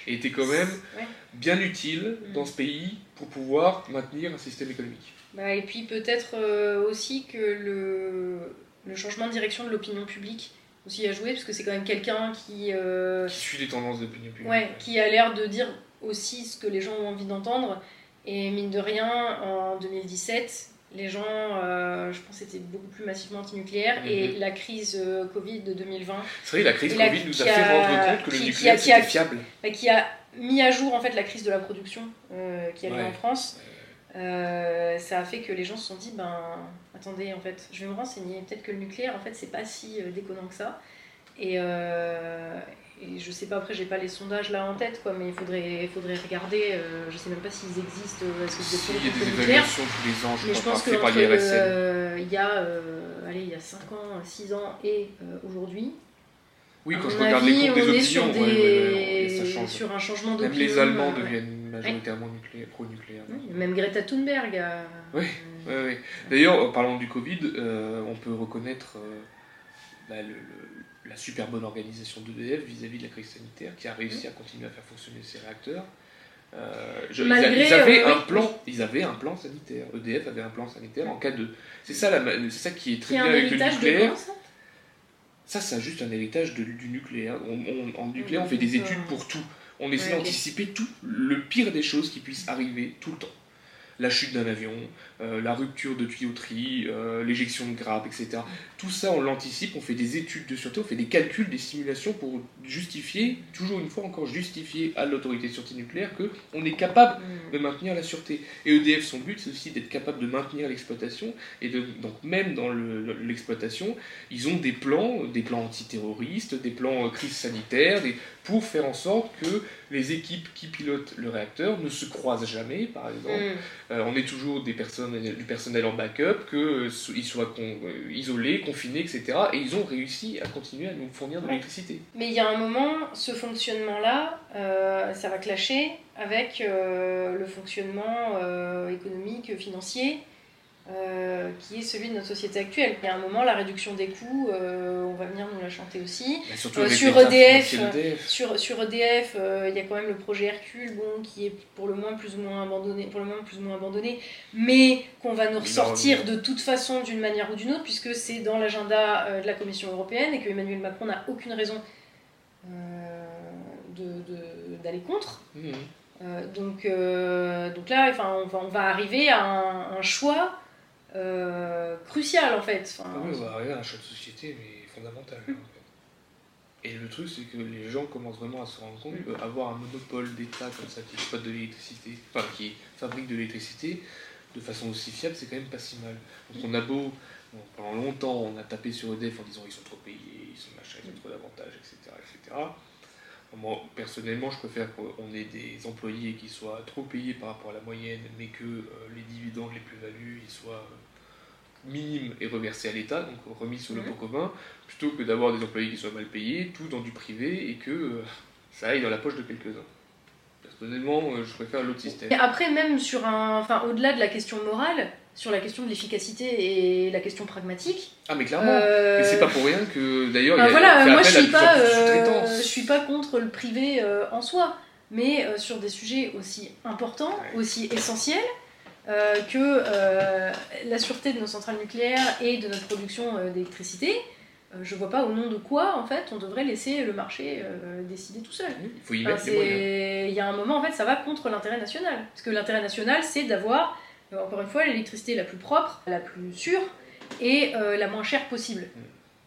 Et était quand même Ouais. bien utile Mm. dans ce pays pour pouvoir maintenir un système économique. Bah, et puis peut-être euh, aussi que le, le changement de direction de l'opinion publique aussi a joué, parce que c'est quand même quelqu'un qui, euh, Qui suit les tendances de l'opinion publique. ouais, qui a l'air de dire aussi ce que les gens ont envie d'entendre. Et mine de rien, en 2017, les gens, euh, je pense, étaient beaucoup plus massivement antinucléaires. Et Mhm. la crise euh, Covid de 2020, C'est vrai, la crise Et la- Covid nous a fait a- rendre compte que le qui- qui nucléaire a- qui a- fiable. bah, qui a mis à jour en fait la crise de la production euh, qui a lieu Ouais. en France, ça a fait que les gens se sont dit ben attendez en fait je vais me renseigner peut-être que le nucléaire en fait c'est pas si déconnant que ça Et, et je sais pas, après, j'ai pas les sondages là en tête, quoi, mais il faudrait, faudrait regarder. euh, je sais même pas s'ils existent. euh, Est-ce que Si, il y a des évaluations tous les ans, je mais je crois pense pas, fait par l'IRSN. euh, il y a euh, allez, il y a 5 ans, 6 ans et euh, aujourd'hui, Oui, quand je regarde avis, les comptes des on est sur, opinions, des... ouais, ouais, ouais, ça change. sur un changement Même d'opinion. les Allemands euh, deviennent majoritairement nucléaires, pro-nucléaires. ouais. Même Greta Thunberg a... Oui. Ouais, ouais. D'ailleurs, parlant du Covid, on peut reconnaître bah, le- le- la super bonne organisation d'EDF vis-à-vis de la crise sanitaire, qui a réussi à continuer à faire fonctionner ses réacteurs. Euh, je- ils a- Malgré, ils, avaient euh, un plan, ils avaient un plan sanitaire. EDF avait un plan sanitaire en cas de. C'est ça, c'est ça qui est très bien avec le nucléaire. ça? Ça, c'est juste un héritage de- du nucléaire. On- on- en nucléaire, on fait des études pour tout. On essaie ouais, d'anticiper tout, le pire des choses qui puissent arriver tout le temps. La chute d'un avion, euh, la rupture de tuyauterie, euh, l'éjection de grappes, etc. Tout ça, on l'anticipe, on fait des études de sûreté, on fait des calculs, des simulations pour justifier, toujours une fois encore, justifier à l'autorité de sûreté nucléaire qu'on est capable Hmm. de maintenir la sûreté. Et EDF, son but, c'est aussi d'être capable de maintenir l'exploitation. Et de, donc, même dans le- le- l'exploitation, ils ont des plans, des plans antiterroristes, des plans euh, crise sanitaire, des- pour faire en sorte que les équipes qui pilotent le réacteur ne se croisent jamais, par exemple. Hmm. Euh, on est toujours des personnes, du personnel en backup, qu'ils soient con- euh, isolés, confinés, etc. Et ils ont réussi à continuer à nous fournir de Ouais. l'électricité. Mais il y a un moment, ce fonctionnement-là, euh, ça va clasher avec euh, le fonctionnement euh, économique, financier, euh, qui est celui de notre société actuelle. Il y a un moment, la réduction des coûts, euh, on va venir nous la chanter aussi. Euh, sur EDF. Sur, sur EDF, il y a quand même le projet Hercule, bon, qui est pour le moins plus ou moins abandonné, pour le moment plus ou moins abandonné, mais qu'on va nous ressortir de toute façon d'une manière ou d'une autre, puisque c'est dans l'agenda de la Commission européenne et que Emmanuel Macron n'a aucune raison de- de- d'aller contre. Euh, donc, donc là, enfin, on, va, on va arriver à un, un choix euh, crucial en fait. Enfin, Ah oui, on va arriver à un choix de société, mais fondamental. en fait. Et le truc, c'est que les gens commencent vraiment à se rendre compte Mm. qu'avoir un monopole d'État comme ça qui exploite de l'électricité, enfin qui fabrique de l'électricité de façon aussi fiable, c'est quand même pas si mal. Donc on a beau, bon, pendant longtemps, on a tapé sur EDF en disant ils sont trop payés, ils sont machin, ils ont trop d'avantages, etc., etc. Moi, personnellement, je préfère qu'on ait des employés qui soient trop payés par rapport à la moyenne, mais que euh, les dividendes, les plus-values, ils soient minimes et reversés à l'État, donc remis sur le pot commun, plutôt que d'avoir des employés qui soient mal payés, tout dans du privé, et que euh, ça aille dans la poche de quelques-uns. Personnellement, euh, je préfère l'autre système. Et après, même sur un. Enfin, au-delà de la question morale, sur la question de l'efficacité et la question pragmatique. Ah, mais clairement euh, Mais c'est pas pour rien que, d'ailleurs, il y a voilà, moi je suis pas, euh, je suis pas contre le privé euh, en soi, mais sur des sujets aussi importants, Ouais. aussi essentiels. Euh, que euh, la sûreté de nos centrales nucléaires et de notre production euh, d'électricité, je vois pas au nom de quoi en fait on devrait laisser le marché décider tout seul. Il faut y mettre Il y a un moment, en fait, ça va contre l'intérêt national. Parce que l'intérêt national, c'est d'avoir, encore une fois, l'électricité la plus propre, la plus sûre et la moins chère possible.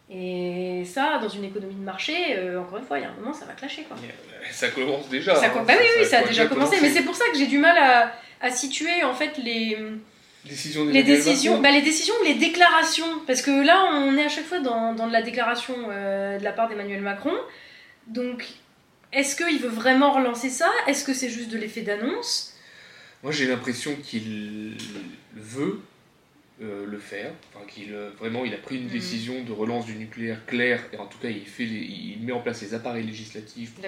Et ça, dans une économie de marché, euh, encore une fois, il y a un moment, ça va clasher. Quoi. Ça commence déjà. Ça hein, bah oui, oui, ça a déjà commencé. commencé. Mais c'est pour ça que j'ai du mal à, à situer, en fait, les, Décision les décisions, Macron. bah, les décisions, les déclarations. Parce que là, on est à chaque fois dans, dans de la déclaration euh, de la part d'Emmanuel Macron. Donc, est-ce qu'il veut vraiment relancer ça? Est-ce que c'est juste de l'effet d'annonce? Moi, j'ai l'impression qu'il veut euh, le faire. Enfin, qu'il euh, vraiment, il a pris une Mhm. décision de relance du nucléaire claire. Et en tout cas, il fait, les- il met en place les appareils législatifs. Pour,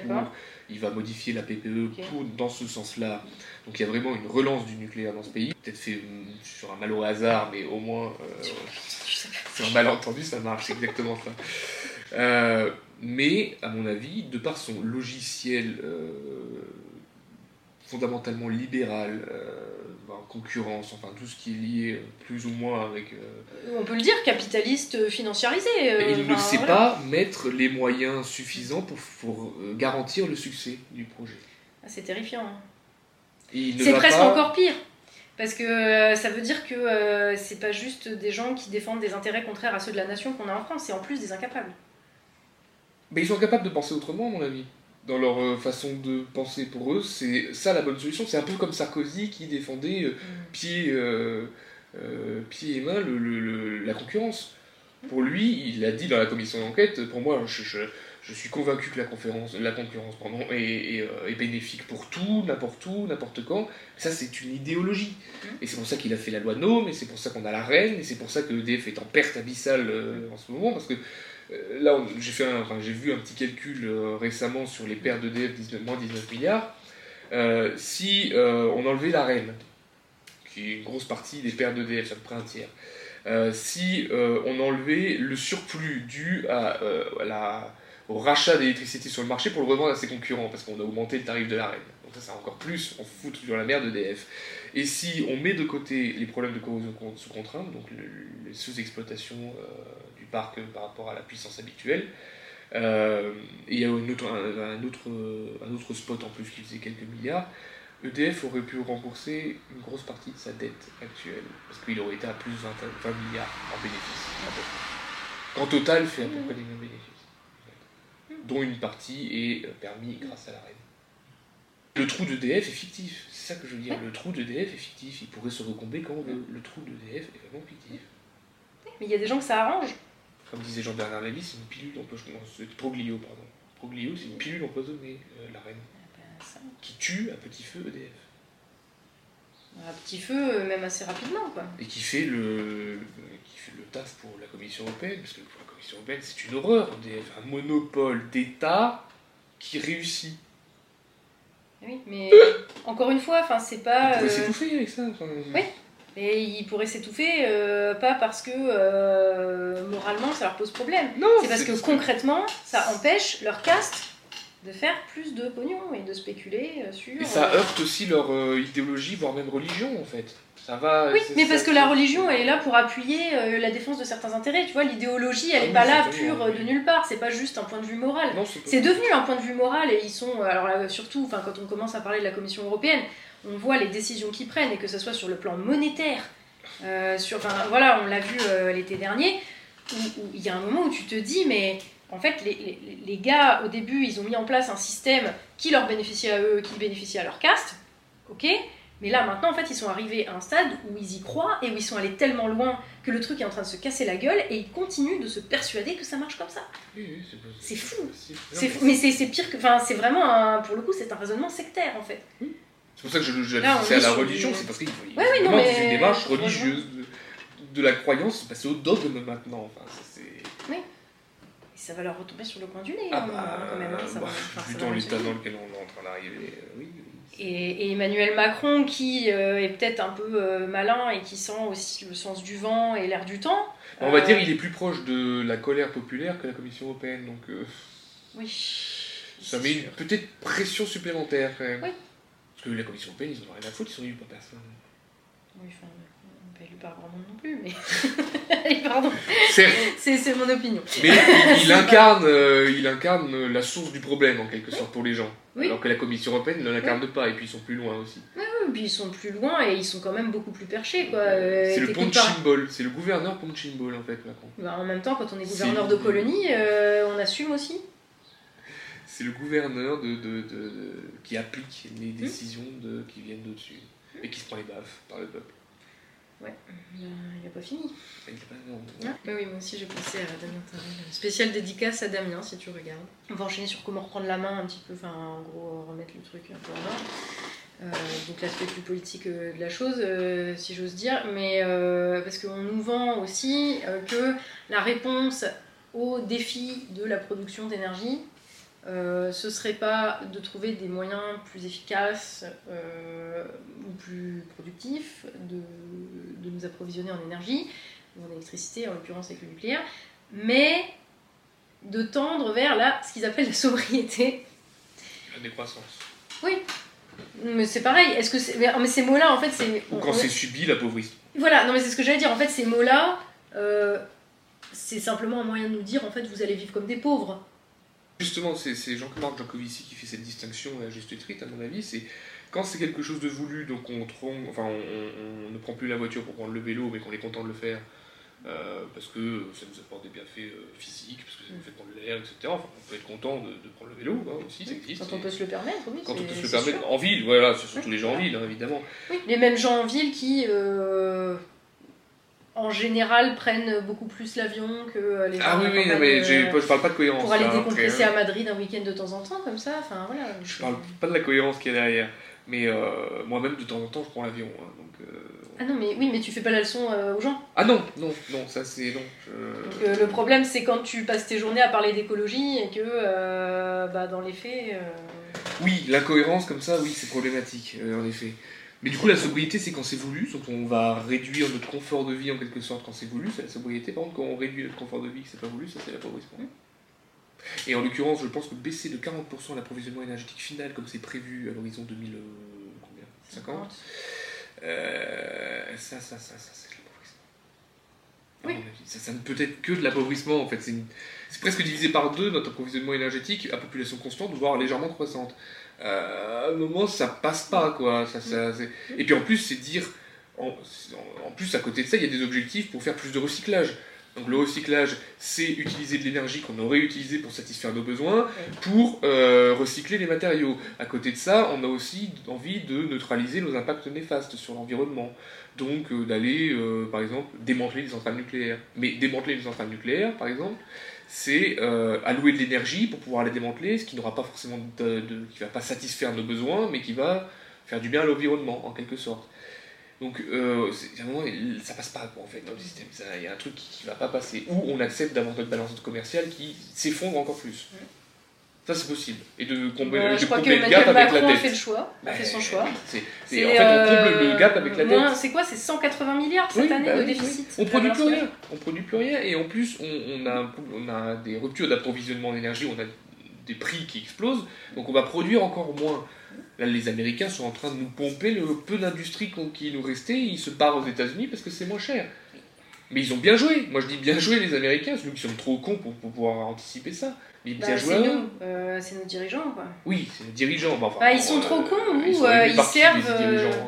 il va modifier la PPE pour dans ce sens-là. Donc, il y a vraiment une relance du nucléaire dans ce pays. Peut-être fait hum, sur un malheureux hasard, mais au moins. euh, sur un malentendu, ça marche, exactement ça. Euh, mais, à mon avis, de par son logiciel fondamentalement libéral, concurrence, enfin tout ce qui est lié euh, plus ou moins avec... euh, On peut le dire, capitaliste euh, financiarisé. il ne sait voilà. pas mettre les moyens suffisants pour, pour, garantir le succès du projet. Ah, c'est terrifiant. hein. C'est presque pas- encore pire. Parce que euh, ça veut dire que euh, c'est pas juste des gens qui défendent des intérêts contraires à ceux de la nation qu'on a en France, c'est en plus des incapables. Mais ils sont capables de penser autrement, à mon avis. Dans leur euh, façon de penser pour eux, c'est ça la bonne solution. C'est un peu comme Sarkozy qui défendait euh, pied, euh, euh, pied et main le, le- le- la concurrence. Pour lui, il a dit dans la commission d'enquête, pour moi, je, je, je suis convaincu que la, conférence, la concurrence pardon, est, est, est bénéfique pour tout, n'importe où, n'importe quand. Ça, c'est une idéologie. Et c'est pour ça qu'il a fait la loi NOM, et c'est pour ça qu'on a la reine, et c'est pour ça que EDF est en perte abyssale en ce moment, parce que là, on- j'ai fait vu un petit calcul euh, récemment sur les pertes d'EDF, 19, moins 19 milliards. Euh, si euh, on enlevait la reine, qui est une grosse partie des pertes d'EDF, à peu près un tiers, euh, si euh, on enlevait le surplus dû à, euh, au rachat d'électricité sur le marché pour le revendre à ses concurrents, parce qu'on a augmenté le tarif de la reine. Donc ça, c'est encore plus, on fout sur la merde d'EDF. Et si on met de côté les problèmes de corrosion sous contrainte, donc le- les sous-exploitations euh, du parc par rapport à la puissance habituelle, euh, et il y a une autre- un, un autre, un autre spot en plus qui faisait quelques milliards, EDF aurait pu rembourser une grosse partie de sa dette actuelle, parce qu'il aurait été à plus de 20, 20 milliards en bénéfices. près. En total, fait à peu près les mêmes bénéfices, en fait. dont une partie est euh, permis grâce à la reine. Le trou d'EDF est fictif, c'est ça que je veux dire. Le trou d'EDF est fictif, il pourrait se recomber quand on veut. Le trou d'EDF est vraiment fictif. Mais il y a des gens que ça arrange. Comme disait Jean-Bernard Lévy, c'est une pilule empoisonnée. Proglio, pardon. Proglio, c'est une pilule empoisonnée, euh, la reine, Ben, ça, qui tue à petit feu EDF. Un petit feu, euh, même assez rapidement, quoi. Et qui fait le, qui fait le taf pour la Commission européenne, parce que pour la Commission européenne, c'est une horreur. EDF, un monopole d'État qui réussit. Oui, mais encore une fois, enfin, c'est On pas. pourrait euh, s'étouffer avec ça. enfin. Oui. Et ils pourraient s'étouffer, euh, pas parce que euh, moralement ça leur pose problème. Non, C'est parce que concrètement, ça empêche leur caste de faire plus de pognon et de spéculer euh, sur. Et ça heurte aussi leur euh, idéologie, voire même religion, en fait. Ça va. Oui, mais parce que la religion, elle est là pour appuyer euh, la défense de certains intérêts. Tu vois, l'idéologie, elle Ah est oui, pas là pure euh, de nulle part. C'est pas juste un point de vue moral. Non, c'est C'est devenu un point de vue moral et ils sont, alors là, surtout, enfin, quand on commence à parler de la Commission européenne, on voit les décisions qu'ils prennent et que ce soit sur le plan monétaire, euh, sur, enfin, voilà, on l'a vu euh, l'été dernier, où il y a un moment où tu te dis, mais en fait, les, les- les gars, au début, ils ont mis en place un système qui leur bénéficiait à eux, qui bénéficiait à leur caste, ok mais là, maintenant, en fait, ils sont arrivés à un stade où ils y croient et où ils sont allés tellement loin que le truc est en train de se casser la gueule et ils continuent de se persuader que ça marche comme ça. Oui, oui, c'est fou. c'est- fou, mais c'est c'est pire que. Enfin, c'est vraiment un. Pour le coup, c'est un raisonnement sectaire en fait. C'est pour ça que je, je Là, on c'est est à la sur religion, c'est parce qu'il faut Ouais, oui, non, vraiment, mais- c'est une démarche religieuse de, de la croyance, c'est passé au dogme maintenant. Enfin, ça, c'est... Et ça va leur retomber sur le coin du nez, Ah hein, bah, quand même. hein, ça va- bah, enfin, vu ça dans l'état dans lequel on est en train d'arriver, euh, oui. oui. Et, et Emmanuel Macron, qui euh, est peut-être un peu euh, malin et qui sent aussi le sens du vent et l'air du temps. On va euh, dire il est plus proche de la colère populaire que la Commission européenne, donc euh, Oui. ça c'est met une petite pression supplémentaire quand même. Oui. Parce que la Commission européenne, ils en ont rien à foutre, ils sont élus par personne. Oui, enfin, on pas élu par grand monde non plus, mais. Allez, pardon, c'est mon opinion. mais il, il incarne, euh, il incarne la source du problème en quelque sorte pour les gens. Oui. Alors que la Commission européenne ne l'incarne pas, et puis ils sont plus loin aussi. Oui, puis ils sont plus loin et ils sont quand même beaucoup plus perchés, quoi. Euh, c'est le t'écoutes Ponchim pas- Ball, c'est le gouverneur Ponchim Ball en fait, Macron. Bah, en même temps, quand on est gouverneur de colonie, euh, on assume aussi. C'est le gouverneur de, de, de- de- qui applique Hmm. les décisions de, qui viennent d'au-dessus et qui se prend les baffes par le peuple. Il n'a pas fini. Il a pas- non, Ah, bah oui, moi aussi j'ai pensé à Damien Tarel. Spécial dédicace à Damien si tu regardes. On va enchaîner sur comment reprendre la main un petit peu, enfin en gros remettre le truc un peu en ordre. Euh, donc l'aspect plus politique euh, de la chose, euh, si j'ose dire, mais parce qu'on nous vend aussi que la réponse au défi de la production d'énergie, euh, ce serait pas de trouver des moyens plus efficaces euh, ou plus productifs de, de nous approvisionner en énergie, ou en électricité en l'occurrence avec le nucléaire, mais de tendre vers la, ce qu'ils appellent la sobriété. La décroissance. Oui, mais c'est pareil. Est-ce que c'est... mais, mais ces mots-là, en fait, c'est Ou quand on- c'est subi, l'appauvrissement. voilà. Non, mais c'est ce que j'allais dire. En fait, ces mots-là, euh, c'est simplement un moyen de nous dire, en fait, vous allez vivre comme des pauvres. Justement, c'est Jean-Marc Jancovici qui fait cette distinction à juste titre, à mon avis. C'est quand c'est quelque chose de voulu, donc on, trompe- enfin, on, on- on ne prend plus la voiture pour prendre le vélo, mais qu'on est content de le faire euh, parce que ça nous apporte des bienfaits euh, physiques, parce que ça nous fait prendre l'air, etc. Enfin, on peut être content de, de prendre le vélo hein, aussi, ça existe. Quand on peut se le permettre, oui. quand on peut se le permettre, sûr. en ville, voilà, c'est surtout les gens en ville, hein, évidemment. Oui, les mêmes gens en ville qui, euh, en général prennent beaucoup plus l'avion que euh, les gens Ah oui, la oui, non, mais euh, je parle pas de cohérence. pour aller là, après, décompresser hein. à Madrid un week-end de temps en temps comme ça. Enfin voilà. Je parle pas de la cohérence qu'il y a derrière. Mais euh, moi-même, de temps en temps, je prends l'avion. hein, donc, euh, Ah non mais oui mais tu fais pas la leçon euh, aux gens. Ah non, non, non, ça c'est non. je- Donc, le problème c'est quand tu passes tes journées à parler d'écologie et que bah, dans les faits. Oui, l'incohérence comme ça, oui, c'est problématique, en effet. Mais du coup, la sobriété, c'est quand c'est voulu, donc on va réduire notre confort de vie en quelque sorte quand c'est voulu, c'est la sobriété. Par contre, quand on réduit notre confort de vie, que c'est pas voulu, ça c'est l'appauvrissement. Et en l'occurrence, je pense que baisser de 40% l'approvisionnement énergétique final, comme c'est prévu à l'horizon 2000, euh, combien? 50 euh, ça, ça, ça, ça, c'est de l'appauvrissement. Oui. Ça, ça ne peut être que de l'appauvrissement, en fait. C'est une- c'est presque divisé par deux notre approvisionnement énergétique à population constante, voire légèrement croissante. Euh, à un moment, ça passe pas, quoi. Ça, ça, c'est- Et puis en plus, c'est dire. En, en plus, à côté de ça, il y a des objectifs pour faire plus de recyclage. Donc le recyclage, c'est utiliser de l'énergie qu'on aurait utilisée pour satisfaire nos besoins, pour euh, recycler les matériaux. À côté de ça, on a aussi envie de neutraliser nos impacts néfastes sur l'environnement. Donc euh, d'aller, euh, par exemple, démanteler les centrales nucléaires. Mais démanteler les centrales nucléaires, par exemple, c'est euh, allouer de l'énergie pour pouvoir les démanteler, ce qui n'aura pas forcément de, de- qui va pas satisfaire nos besoins, mais qui va faire du bien à l'environnement, en quelque sorte. Donc, euh, à un moment, ça passe pas, en fait, dans le système. Il y a un truc qui, qui va pas passer. Ou on accepte d'avoir notre balance commerciale qui s'effondre encore plus. Ça, c'est possible. Et de combler, de je crois que le gap avec la Macron a dette. fait le choix, a fait son choix. en fait, on comble euh, le gap avec la dette. moins- C'est quoi C'est 180 milliards cette Oui, année bah de oui, déficit. oui. On produit plus rien. On produit plus rien et en plus on, on a, un- on a des ruptures d'approvisionnement d'énergie, on a des prix qui explosent, donc on va produire encore moins. Là, les Américains sont en train de nous pomper le peu d'industrie qui nous restait, ils se barrent aux États-Unis parce que c'est moins cher. Mais ils ont bien joué. Moi je dis bien joué les Américains, c'est nous qui sommes trop cons pour, pour pouvoir anticiper ça. Mais Bah, bien joué c'est nous, euh, c'est nos dirigeants quoi. Oui, c'est les dirigeants. Bah, enfin, Bah, ils sont euh, trop cons, ou, sont euh, ils qui, servent, euh, hein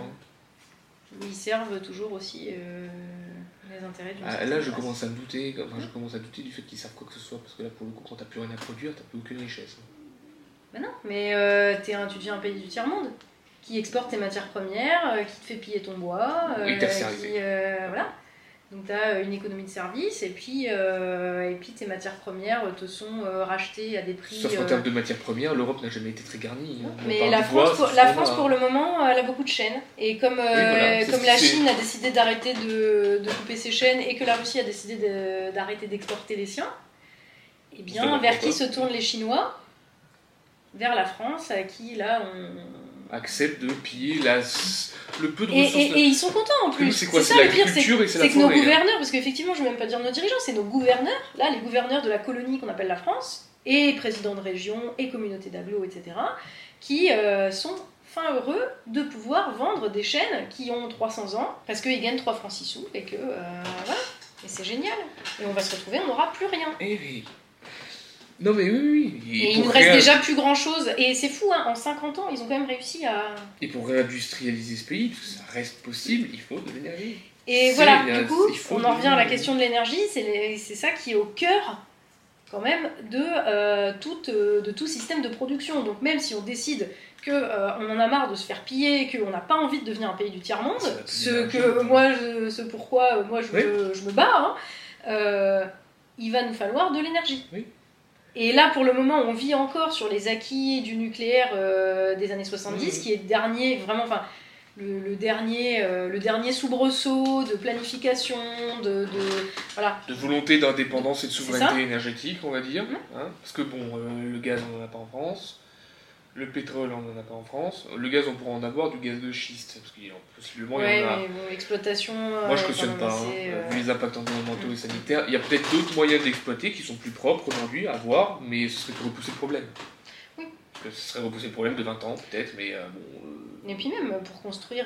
Ils servent toujours aussi euh, les intérêts d'une Ah, là, je commence à me douter. enfin, je commence à douter du fait qu'ils savent quoi que ce soit, parce que là, pour le coup, quand t'as plus rien à produire, t'as plus aucune richesse. Bah non, mais euh, t'es un, tu deviens un pays du tiers-monde qui exporte tes matières premières, euh, qui te fait piller ton bois, euh, Oui, qui, euh, voilà. Donc t'as euh, une économie de service et puis, euh, et puis tes matières premières te sont euh, rachetées à des prix. Sauf en euh, termes de matières premières, l'Europe n'a jamais été très garnie. hein. Mais la bois, France, pour, la France pour le moment, elle a beaucoup de chaînes. Et comme, euh, voilà, comme la Chine a décidé d'arrêter de, de couper ses chaînes et que la Russie a décidé de- d'arrêter d'exporter les siens, eh bien, vers qui se tournent les Chinois? Vers la France, à qui là on. Accepte de piller la... le peu de Et, ressources. et- et ils sont contents en plus. c'est quoi ça C'est le pire, l'agriculture et c'est la c'est que nos hein. gouverneurs, parce qu'effectivement, je ne vais même pas dire nos dirigeants, c'est nos gouverneurs, là, les gouverneurs de la colonie qu'on appelle la France, et présidents de région, et communautés d'agglos, etc., qui euh, sont fin heureux de pouvoir vendre des chaînes qui ont 300 ans, parce qu'ils gagnent 3 francs 6 sous, et que, euh, voilà, et c'est génial. Et on va se retrouver, on n'aura plus rien. Eh oui. Non, mais oui, oui. Et il nous reste déjà plus grand chose. Et c'est fou, hein, en 50 ans, ils ont quand même réussi à. Et pour réindustrialiser ce pays, que ça reste possible, il faut de l'énergie. Et voilà, du coup, on en revient à la question de l'énergie, c'est ça qui est au cœur quand même de, euh, tout, euh, de tout système de production. Donc même si on décide que euh, on en a marre de se faire piller, qu'on n'a pas envie de devenir un pays du tiers-monde, ce que quoi. moi, je, ce pourquoi moi je, Oui. me, je me bats, hein, il va nous falloir de l'énergie. Oui. Et là, pour le moment, on vit encore sur les acquis du nucléaire euh, des années 70, Mhm. qui est le dernier, vraiment, enfin, le, le dernier, euh, le dernier soubresaut de planification, de, de- voilà. De volonté d'indépendance et de souveraineté énergétique, on va dire. Mhm. hein, parce que bon, euh, le gaz, on n'en a pas en France. Le pétrole, on n'en a pas en France. Le gaz, on pourra en avoir, du gaz de schiste. Parce qu'il il Ouais, y en a. mais bon, l'exploitation. euh, Moi, je est cautionne pas. hein, euh, Vu les impacts environnementaux et sanitaires, il y a peut-être d'autres moyens d'exploiter qui sont plus propres aujourd'hui à voir, mais ce serait repousser le problème. Oui. Parce que ce serait repousser le problème de 20 ans, peut-être, mais euh, bon. euh, Et puis même pour construire,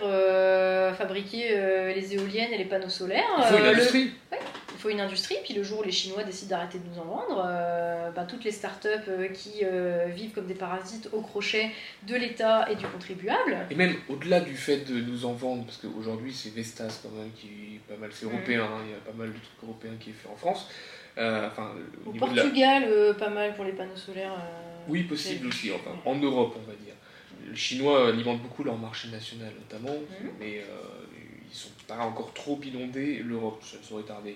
fabriquer les éoliennes et les panneaux solaires, il faut une euh, le- industrie. Faut une industrie. Puis le jour où les Chinois décident d'arrêter de nous en vendre, euh, ben, toutes les startups euh, qui euh, vivent comme des parasites au crochet de l'État et du contribuable, Et même au-delà du fait de nous en vendre, parce qu'aujourd'hui c'est Vestas quand même qui est pas mal, c'est européen, hein, il y a pas mal de trucs européens qui est fait en France. Euh, enfin, au la- Portugal, pas mal pour les panneaux solaires. Oui, possible aussi, enfin, en Europe on va dire. Les Chinois alimentent beaucoup leur marché national notamment, Mhm. mais ils sont pas encore trop inondés, l'Europe, ça saurait tarder.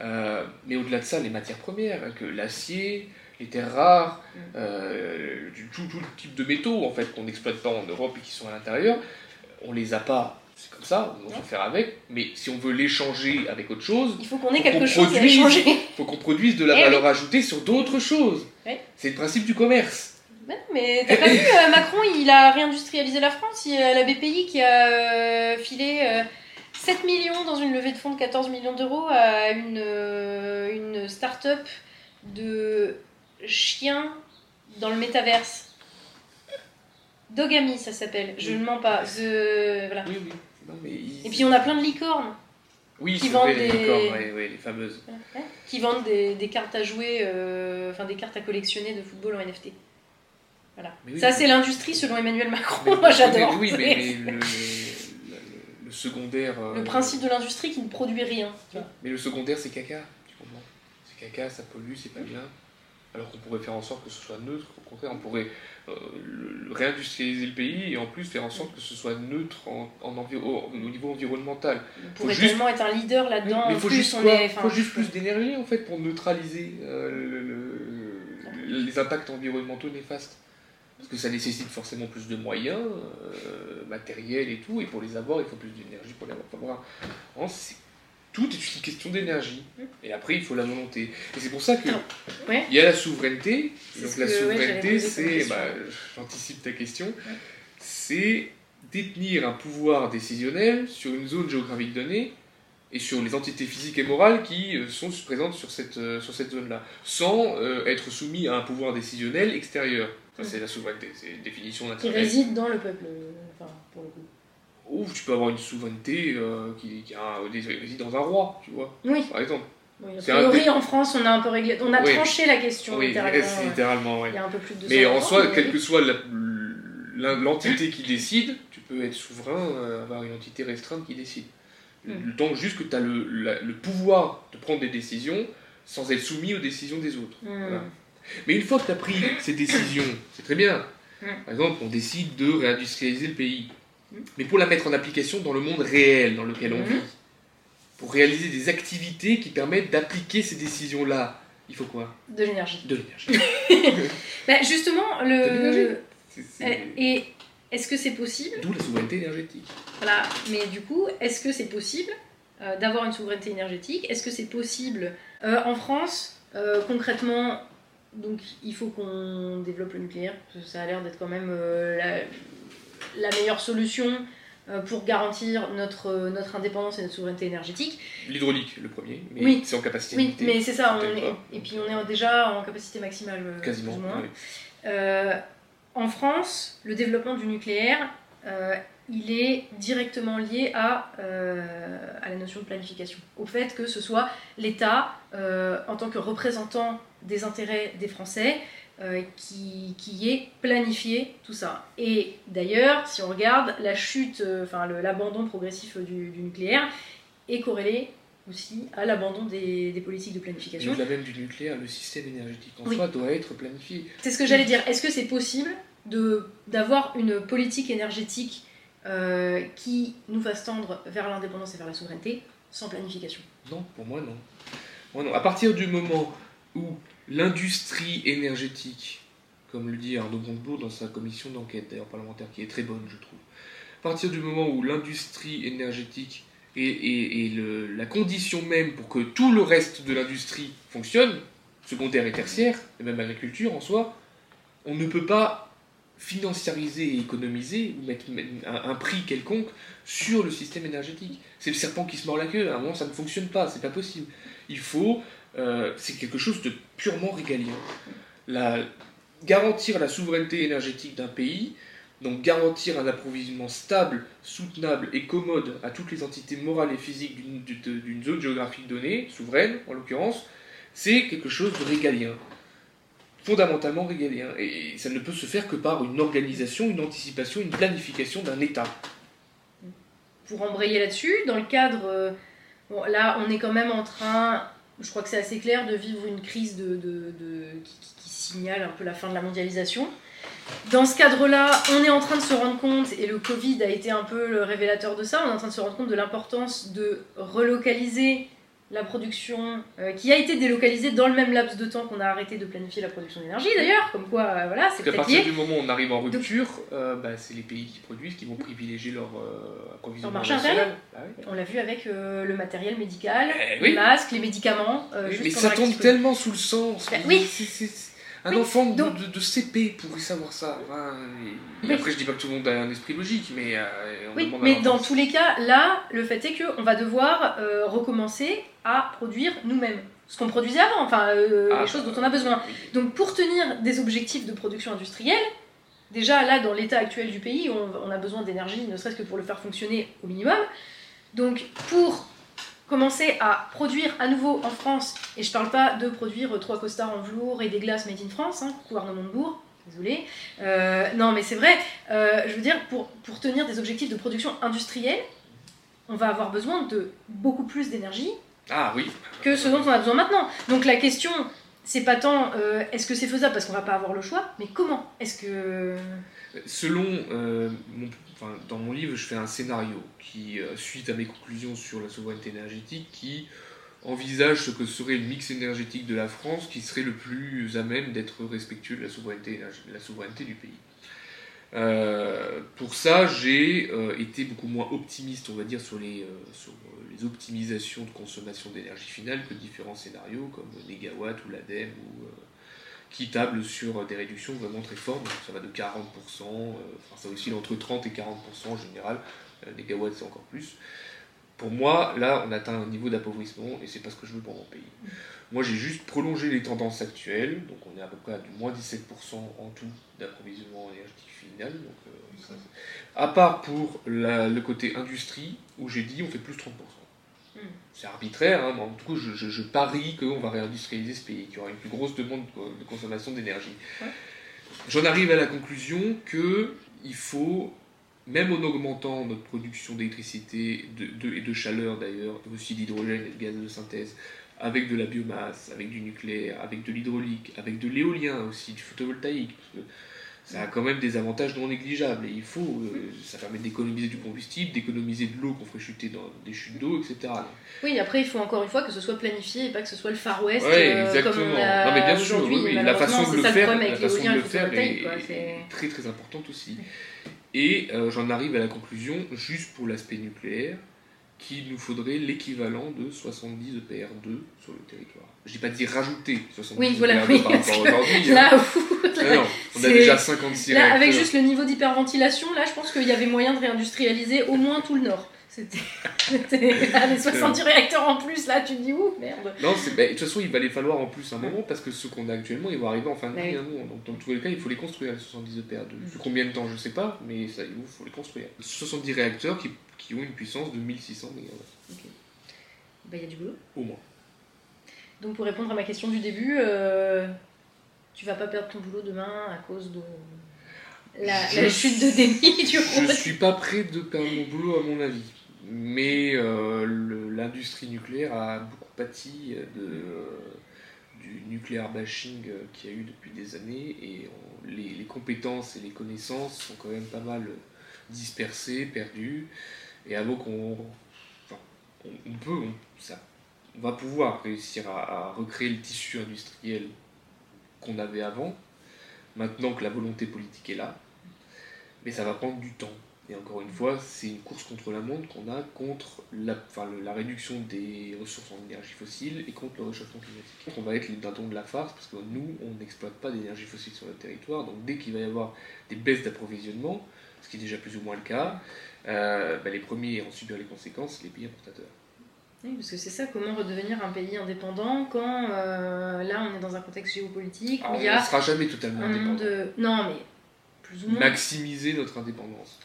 Euh, mais au-delà de ça, les matières premières, hein, que l'acier, les terres rares, Mm. euh, tout, tout type de métaux en fait qu'on n'exploite pas en Europe et qui sont à l'intérieur, on les a pas, c'est comme ça, on va faire avec. Mais si on veut l'échanger avec autre chose, Il faut qu'on ait quelque chose à produise. échanger. faut qu'on produise de la Eh oui. valeur ajoutée sur d'autres choses. C'est le principe du commerce. Mais non, mais t'as pas vu, euh, Macron, il a réindustrialisé la France. Il y a la BPI qui a filé 7 millions dans une levée de fonds de 14 millions d'euros à une, euh, une start-up de chiens dans le métaverse. Dogami, ça s'appelle. Je ne mens pas. The- Voilà. Oui, oui. Non, mais il- Et puis on a plein de licornes oui, qui vendent vrai, les des- licornes, ouais, ouais, les fameuses. qui vendent des, des cartes à jouer, euh, enfin des cartes à collectionner de football en NFT. Voilà. Oui, ça, c'est l'industrie selon Emmanuel Macron. Mais- Moi, j'adore. Oui, mais, C'est- mais le, le- secondaire. euh, Le principe de l'industrie qui ne produit rien. tu vois. Mais le secondaire, c'est caca. Tu comprends C'est caca, ça pollue, c'est pas bien. Alors qu'on pourrait faire en sorte que ce soit neutre. Au contraire, on pourrait euh, le- réindustrialiser le pays et en plus faire en sorte que ce soit neutre en, en au, au niveau environnemental. On pourrait juste- tellement être un leader là-dedans. il faut juste, est. faut juste plus d'énergie en fait pour neutraliser euh, le- le- les impacts environnementaux néfastes. Parce que ça nécessite forcément plus de moyens euh, matériels et tout, et pour les avoir, il faut plus d'énergie pour les avoir. Enfin, c'est- tout est une question d'énergie. Et après, il faut la volonté. Et c'est pour ça que Ouais. il y a la souveraineté. Donc la que, ouais, souveraineté, c'est, bah, j'anticipe ta question, c'est détenir un pouvoir décisionnel sur une zone géographique donnée et sur les entités physiques et morales qui euh, sont présentes sur cette, euh, sur cette zone-là, sans euh, être soumis à un pouvoir décisionnel extérieur. Ça, c'est la souveraineté, c'est une définition Qui d'Internet. réside dans le peuple. euh, Enfin, pour le coup. Ou tu peux avoir une souveraineté euh, qui, qui a, réside dans un roi, tu vois, Oui. par exemple. oui a priori, en France, on a un peu réglé. On a Oui. tranché la question, Oui, littéralement. euh, littéralement, ouais. Il y a un peu plus de Mais 200 en soi, mais- quelle que soit l'entité qui décide, tu peux être souverain, avoir une entité restreinte qui décide. Mm. Temps juste que tu as le, la- le pouvoir de prendre des décisions sans être soumis aux décisions des autres. Hmm. Voilà. Mais une fois que tu as pris ces décisions, c'est très bien. Mm. Par exemple, on décide de réindustrialiser le pays. Mm. Mais pour la mettre en application dans le monde réel dans lequel on Mm. vit, pour réaliser des activités qui permettent d'appliquer ces décisions-là, il faut quoi? De l'énergie. De l'énergie. Bah, justement, le. Euh, Et est-ce que c'est possible D'où la souveraineté énergétique. Voilà, mais du coup, est-ce que c'est possible euh, d'avoir une souveraineté énergétique? Est-ce que c'est possible Euh, en France euh, Concrètement, donc il faut qu'on développe le nucléaire, parce que ça a l'air d'être quand même euh, la, la meilleure solution euh, pour garantir notre, euh, notre indépendance et notre souveraineté énergétique. L'hydraulique, le premier, mais Oui. c'est en capacité Oui, mais c'est ça, on est- pas. et puis on est déjà en capacité maximale, Quasiment. plus ou moins. oui. Euh, en France, le développement du nucléaire, euh, il est directement lié à, euh, à la notion de planification. Au fait que ce soit l'État, en tant que représentant des intérêts des Français, euh, qui, qui ait planifié tout ça. Et d'ailleurs, si on regarde, la chute, euh, enfin le- l'abandon progressif du, du nucléaire est corrélé aussi à l'abandon des, des politiques de planification. au-delà même du nucléaire, le système énergétique en Oui. soi doit être planifié. C'est ce que j'allais dire. Est-ce que c'est possible d'avoir une politique énergétique euh, qui nous fasse tendre vers l'indépendance et vers la souveraineté sans planification? Non, pour moi non. Moi non. À partir du moment où l'industrie énergétique, comme le dit Arnaud Montebourg dans sa commission d'enquête d'ailleurs parlementaire, qui est très bonne je trouve, à partir du moment où l'industrie énergétique est, la condition même pour que tout le reste de l'industrie fonctionne, secondaire et tertiaire, et même agriculture en soi, on ne peut pas financiariser et économiser ou mettre un prix quelconque sur le système énergétique. C'est le serpent qui se mord la queue. À un moment, ça ne fonctionne pas. C'est pas possible. Il faut. Euh, c'est quelque chose de purement régalien. La, garantir la souveraineté énergétique d'un pays, donc garantir un approvisionnement stable, soutenable et commode à toutes les entités morales et physiques d'une- zone géographique donnée, souveraine en l'occurrence, c'est quelque chose de régalien fondamentalement régalien. Et ça ne peut se faire que par une organisation, une anticipation, une planification d'un État. Pour embrayer là-dessus, dans le cadre. euh, là, on est quand même en train. Je crois que c'est assez clair de vivre une crise qui signale un peu la fin de la mondialisation. Dans ce cadre-là, on est en train de se rendre compte, et le Covid a été un peu le révélateur de ça, on est en train de se rendre compte de l'importance de relocaliser la production euh, qui a été délocalisée dans le même laps de temps qu'on a arrêté de planifier la production d'énergie d'ailleurs, comme quoi euh, voilà, c'est peut-être partir lié. du moment où on arrive en rupture, euh, bah, c'est les pays qui produisent qui vont privilégier leur approvisionnement marché national. Bah oui. On l'a vu avec le matériel médical, Eh les masques, les médicaments. Oui, mais ça tombe tellement sous le sens. Bah oui. Un enfant de, donc- de- de CP pourrait savoir ça. Enfin, et-. Après, je dis pas que tout le monde a un esprit logique, mais on Oui, à mais dans tous les cas, là, le fait est qu'on va devoir recommencer à produire nous-mêmes. Ce qu'on produisait avant, enfin, euh, Ah, les choses dont on a besoin. Donc pour tenir des objectifs de production industrielle, déjà là dans l'état actuel du pays, on, on a besoin d'énergie, ne serait-ce que pour le faire fonctionner au minimum. Donc pour commencer à produire à nouveau en France, et je parle pas de produire trois costards en velours et des glaces made in France, hein, coucou Arnaud Montebourg, désolé. Euh, non mais c'est vrai, euh, je veux dire, pour, pour tenir des objectifs de production industrielle, on va avoir besoin de beaucoup plus d'énergie Ah oui. que ce dont on a besoin maintenant. Donc la question, c'est pas tant euh, est-ce que c'est faisable parce qu'on va pas avoir le choix, mais comment Est-ce que. Selon, euh, mon- enfin, dans mon livre, je fais un scénario qui, euh, suite à mes conclusions sur la souveraineté énergétique, qui envisage ce que serait le mix énergétique de la France qui serait le plus à même d'être respectueux de la souveraineté, énerg- la souveraineté du pays. Pour ça, j'ai été beaucoup moins optimiste, on va dire, sur les, sur optimisations de consommation d'énergie finale que différents scénarios comme Négawatt ou l'ADEME ou, euh, qui tablent sur des réductions vraiment très fortes. Ça va de 40%, euh, enfin ça oscille entre 30 et 40% en général. Euh, c'est encore plus. Pour moi, là, on atteint un niveau d'appauvrissement et c'est pas ce que je veux pour mon pays. Moi, j'ai juste prolongé les tendances actuelles, donc on est à peu près à du moins 17% en tout d'approvisionnement énergétique final. Euh, à part pour le côté industrie, où j'ai dit on fait plus 30%. C'est arbitraire, hein, mais en tout cas, je, je- je parie qu'on va réindustrialiser ce pays, qu'il y aura une plus grosse demande de consommation d'énergie. Ouais. J'en arrive à la conclusion que il faut, même en augmentant notre production d'électricité de, de- et de chaleur d'ailleurs, aussi d'hydrogène et de gaz de synthèse, avec de la biomasse, avec du nucléaire, avec de l'hydraulique, avec de l'éolien aussi, du photovoltaïque, parce que ça a quand même des avantages non négligeables. Et il faut, euh, ça permet d'économiser du combustible, d'économiser de l'eau qu'on ferait chuter dans des chutes d'eau, etc. Oui, après, il faut encore une fois que ce soit planifié et pas que ce soit le Far West. Ouais, euh, exactement. Comme on a non mais bien sûr, oui, oui. la façon de le faire, problème la façon de le le faire est, quoi, est c'est- très très importante aussi. Et euh, j'en arrive à la conclusion, juste pour l'aspect nucléaire, qu'il nous faudrait l'équivalent de 70 EPR2 sur le territoire. Je dis pas de dire rajouter 70 Oui, voilà, EPR2 oui, par rapport aujourd'hui. hein. Là où. Non, non, on a déjà 56 Là, avec juste le niveau d'hyperventilation, là, je pense qu'il y avait moyen de réindustrialiser au moins tout le Nord. C'était. là, les 70 réacteurs en plus, là, tu te dis ouh, merde. Non, bah, de toute façon, il va les falloir en plus un moment parce que ceux qu'on a actuellement, ils vont arriver en fin de Bah vie. oui. hein, nous. Donc, dans tous les cas, il faut les construire, les 70 EPR2. Sur combien de temps, je sais pas, mais ça, il faut les construire. 70 réacteurs qui, qui ont une puissance de 1600 MW, il y a du boulot. au moins. Donc, pour répondre à ma question du début, euh, tu vas pas perdre ton boulot demain à cause de la, chute de déni du Je rôle. suis pas prêt de perdre mon boulot, à mon avis. Mais euh, l'industrie nucléaire a beaucoup pâti de, euh, du nucléaire bashing euh, qu'il y a eu depuis des années et on- les, les compétences et les connaissances sont quand même pas mal dispersées, perdues. Et avant qu'on. enfin, on, peut, on, va pouvoir réussir à, recréer le tissu industriel qu'on avait avant, maintenant que la volonté politique est là. Mais ça va prendre du temps. Et encore une fois, c'est une course contre la montre qu'on a contre la réduction des ressources en énergie fossile et contre le réchauffement climatique. On va être les dindons de la farce parce que nous, on n'exploite pas d'énergie fossile sur notre territoire. Donc dès qu'il va y avoir des baisses d'approvisionnement, ce qui est déjà plus ou moins le cas, euh, bah, les premiers à en subir les conséquences, les pays importateurs. Oui, parce que c'est ça, comment redevenir un pays indépendant quand euh, là on est dans un contexte géopolitique où Alors, il y on a ne sera jamais totalement indépendant. de. Non, mais plus ou moins. Maximiser notre indépendance.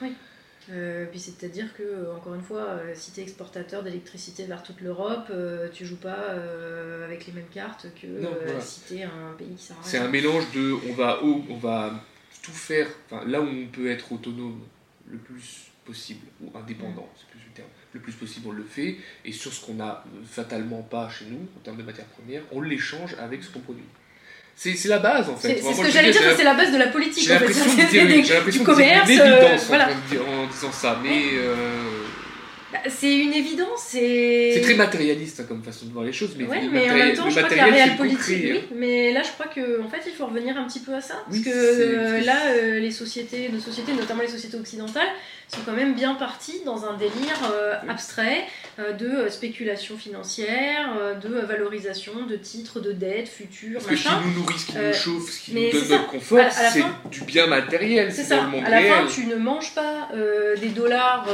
Euh, puis c'est-à-dire que, encore une fois, euh, si tu es exportateur d'électricité vers toute l'Europe, euh, tu joues pas avec les mêmes cartes que Non, voilà. si tu es un pays qui C'est un mélange de on va, on va tout faire, là où on peut être autonome le plus possible, ou indépendant, c'est plus le terme, le plus possible on le fait, et sur ce qu'on a euh, fatalement pas chez nous, en termes de matières premières, on l'échange avec ce qu'on produit. C'est c'est la base en fait. C'est c'est ce que j'allais dire, c'est la base de la politique. J'ai en fait. C'est du commerce, une euh, évidence voilà. dire- en disant ça, mais euh, Bah, C'est une évidence, c'est. c'est très matérialiste hein, comme façon de voir les choses, mais, Ouais, le mais en même temps, je crois que la réelle c'est le politique, concret, oui, mais là, je crois que en fait, il faut revenir un petit peu à ça, parce Oui, que c'est- euh, c'est- là, euh, les sociétés, nos sociétés, notamment les sociétés occidentales, sont quand même bien parties dans un délire euh, abstrait euh, de euh, spéculation financière, de valorisation de titres, de dettes futures, Parce que ce qui nous nourrit, ce qui nous chauffe, ce qui nous donne notre confort, c'est du bien matériel, C'est ça. dans le monde À la réel. fin, tu ne manges pas des dollars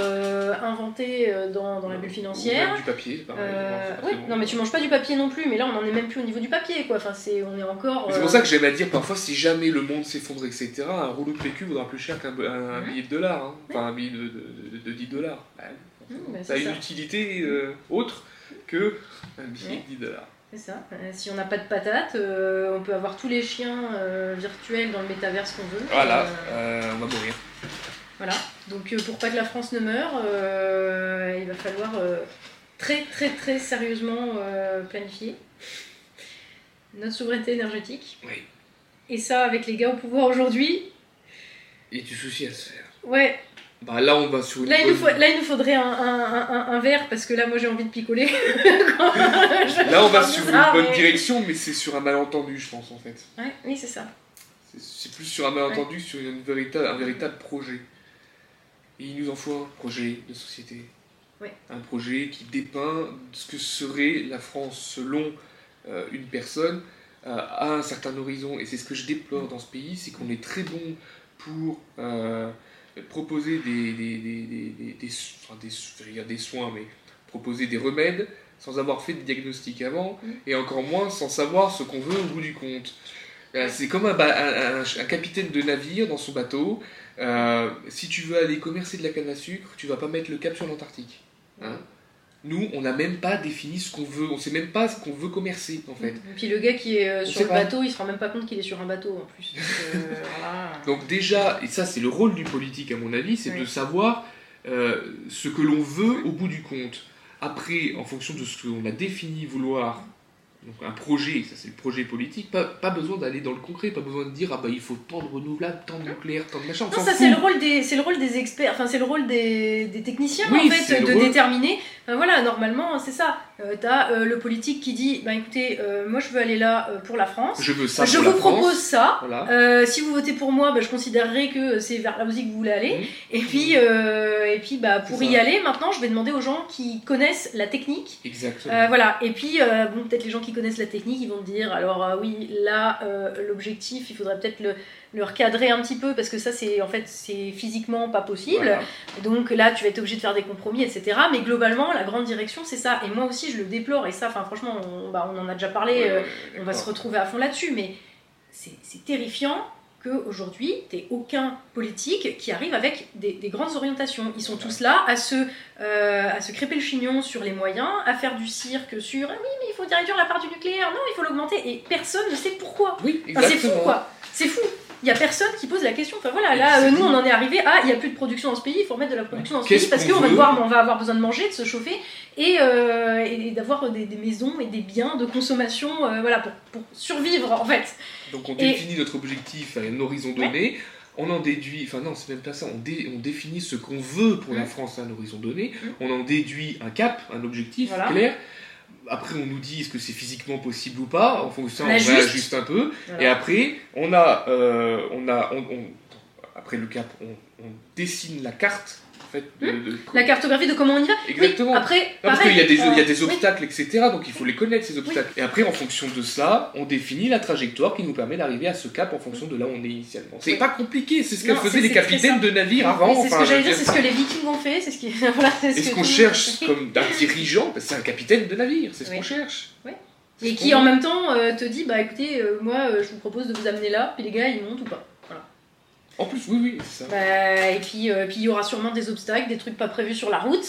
inventés dans, dans la bulle Ou financière. même du papier, pareil, Euh, non, oui, forcément. non mais tu manges pas du papier non plus, mais là on en est même plus au niveau du papier quoi. Enfin c'est, on est encore. Mais C'est pour ça que j'aime à dire parfois si jamais le monde s'effondre, etc., un rouleau de PQ vaudra plus cher qu'un un- un Ouais. billet de dollars, hein. enfin billet de, de, de- de 10 dollars. Mmh, bah, ça a une utilité euh, autre que un billet Ouais. de 10 dollars. C'est ça. Euh, si on n'a pas de patates, euh, on peut avoir tous les chiens euh, virtuels dans le métaverse qu'on veut. Voilà, on va mourir. voilà. Donc pour pas que la France ne meure, il va falloir très très très sérieusement planifier notre souveraineté énergétique. Oui. Et ça avec les gars au pouvoir aujourd'hui, Il y a du souci à se faire. ouais. Bah là, on va sur une Là il, nous bonne- faut- là, il nous faudrait un, un, un, un verre parce que là, moi, j'ai envie de picoler. Là, on va sur une bonne mais- direction, mais c'est sur un malentendu, je pense, en fait. Ouais, oui, c'est ça. C'est- plus sur un malentendu sur une véritable, un véritable projet. Et il nous en faut un projet de société. Ouais. Un projet qui dépeint ce que serait la France selon euh, une personne euh, à un certain horizon. Et c'est ce que je déplore dans ce pays, c'est qu'on est très bon pour euh, proposer des, des, des, des, des, enfin, soins, mais proposer des remèdes sans avoir fait de diagnostic avant, Mm. et encore moins sans savoir ce qu'on veut au bout du compte. Euh, C'est comme un- un capitaine de navire dans son bateau. Euh, si tu veux aller commercer de la canne à sucre, tu vas pas mettre le cap sur l'Antarctique. Hein Nous, on n'a même pas défini ce qu'on veut. On sait même pas ce qu'on veut commercer, en fait. Et puis le gars qui est euh, sur le pas. bateau, il se rend même pas compte qu'il est sur un bateau en plus. Donc, euh, voilà. Donc déjà, et ça c'est le rôle du politique à mon avis, c'est Oui. de savoir euh, ce que l'on veut au bout du compte. Après, en fonction de ce qu'on a défini vouloir, donc un projet, ça c'est le projet politique, pas, pas besoin d'aller dans le concret, pas besoin de dire ah bah il faut tant de renouvelables, tant de nucléaire, tant de machin, on Non, ça c'est le rôle des c'est le rôle des experts, enfin c'est le rôle des, des techniciens Oui, en fait de rôle. déterminer. Enfin, voilà, normalement c'est ça. Euh, T'as euh, le politique qui dit bah écoutez, euh, moi je veux aller là euh, pour la France. Je veux ça je pour vous la France. propose ça. Voilà. Euh, si vous votez pour moi, bah, je considérerai que c'est vers la musique que vous voulez aller. Mhm. Et puis, euh, et puis bah, pour y aller, maintenant, je vais demander aux gens qui connaissent la technique. Exactement. Euh, voilà. Et puis, euh, bon, peut-être les gens qui connaissent la technique, ils vont me dire, alors euh, oui, là, euh, l'objectif, il faudrait peut-être le, le recadrer un petit peu parce que ça, c'est en fait, c'est physiquement pas possible. Voilà. Donc là, tu vas être obligé de faire des compromis, etc. Mais globalement, la grande direction, c'est ça. Et moi aussi, je le déplore. Et ça, enfin, franchement, on, bah, on en a déjà parlé. Ouais, euh, on va se retrouver à fond là-dessus, mais c'est terrifiant qu'aujourd'hui, tu aucun politique qui arrive avec des, des grandes orientations. Ils sont tous là à se, euh, à se crêper le chignon sur les moyens, à faire du cirque sur ah oui, mais il faut réduire la part du nucléaire, non, il faut l'augmenter, et personne ne sait pourquoi. Oui, Enfin, c'est fou, quoi. C'est fou. Il y a personne qui pose la question. Enfin voilà, là, euh, nous, on en est arrivé à il n'y a plus de production dans ce pays, il faut remettre de la production dans ce pays parce qu'on va, veut devoir- on va avoir besoin de manger, de se chauffer et, euh, et d'avoir des, des maisons et des biens de consommation euh, voilà, pour, pour survivre en fait. Donc on Et- définit notre objectif à un horizon donné, on en déduit, enfin non, c'est même pas ça, on, dé- on définit ce qu'on veut pour la Mm. France à un horizon donné, Mm. on en déduit un cap, un objectif Voilà. clair. Après, on nous dit est-ce que c'est physiquement possible ou pas. En fonction, On on, ajuste. réajuste un peu. Voilà. Et après, on a, euh, on a, on- on- après le cap, on, on dessine la carte fait. de- de- La cartographie de comment on y va. Exactement. Oui, après, Non, parce qu'il y a des, il y a des oui. obstacles, etc. Donc il faut les connaître, ces obstacles. Et après, en fonction de ça, on définit la trajectoire qui nous permet d'arriver à ce cap en fonction de là où on est initialement. C'est pas compliqué, c'est ce que Non, faisaient les capitaines de navires avant. c'est ce que j'allais dire, c'est ce que les Vikings ont fait, c'est ce qui. Voilà, c'est ce Et ce que qu'on cherche comme d'un dirigeant, bah, c'est un capitaine de navire, c'est ce qu'on cherche. Et qui en même temps euh, te dit bah écoutez, euh, moi euh, je vous propose de vous amener là, puis les gars ils montent ou pas. En plus, oui, oui, c'est ça. Bah, et puis euh, puis il y aura sûrement des obstacles, des trucs pas prévus sur la route.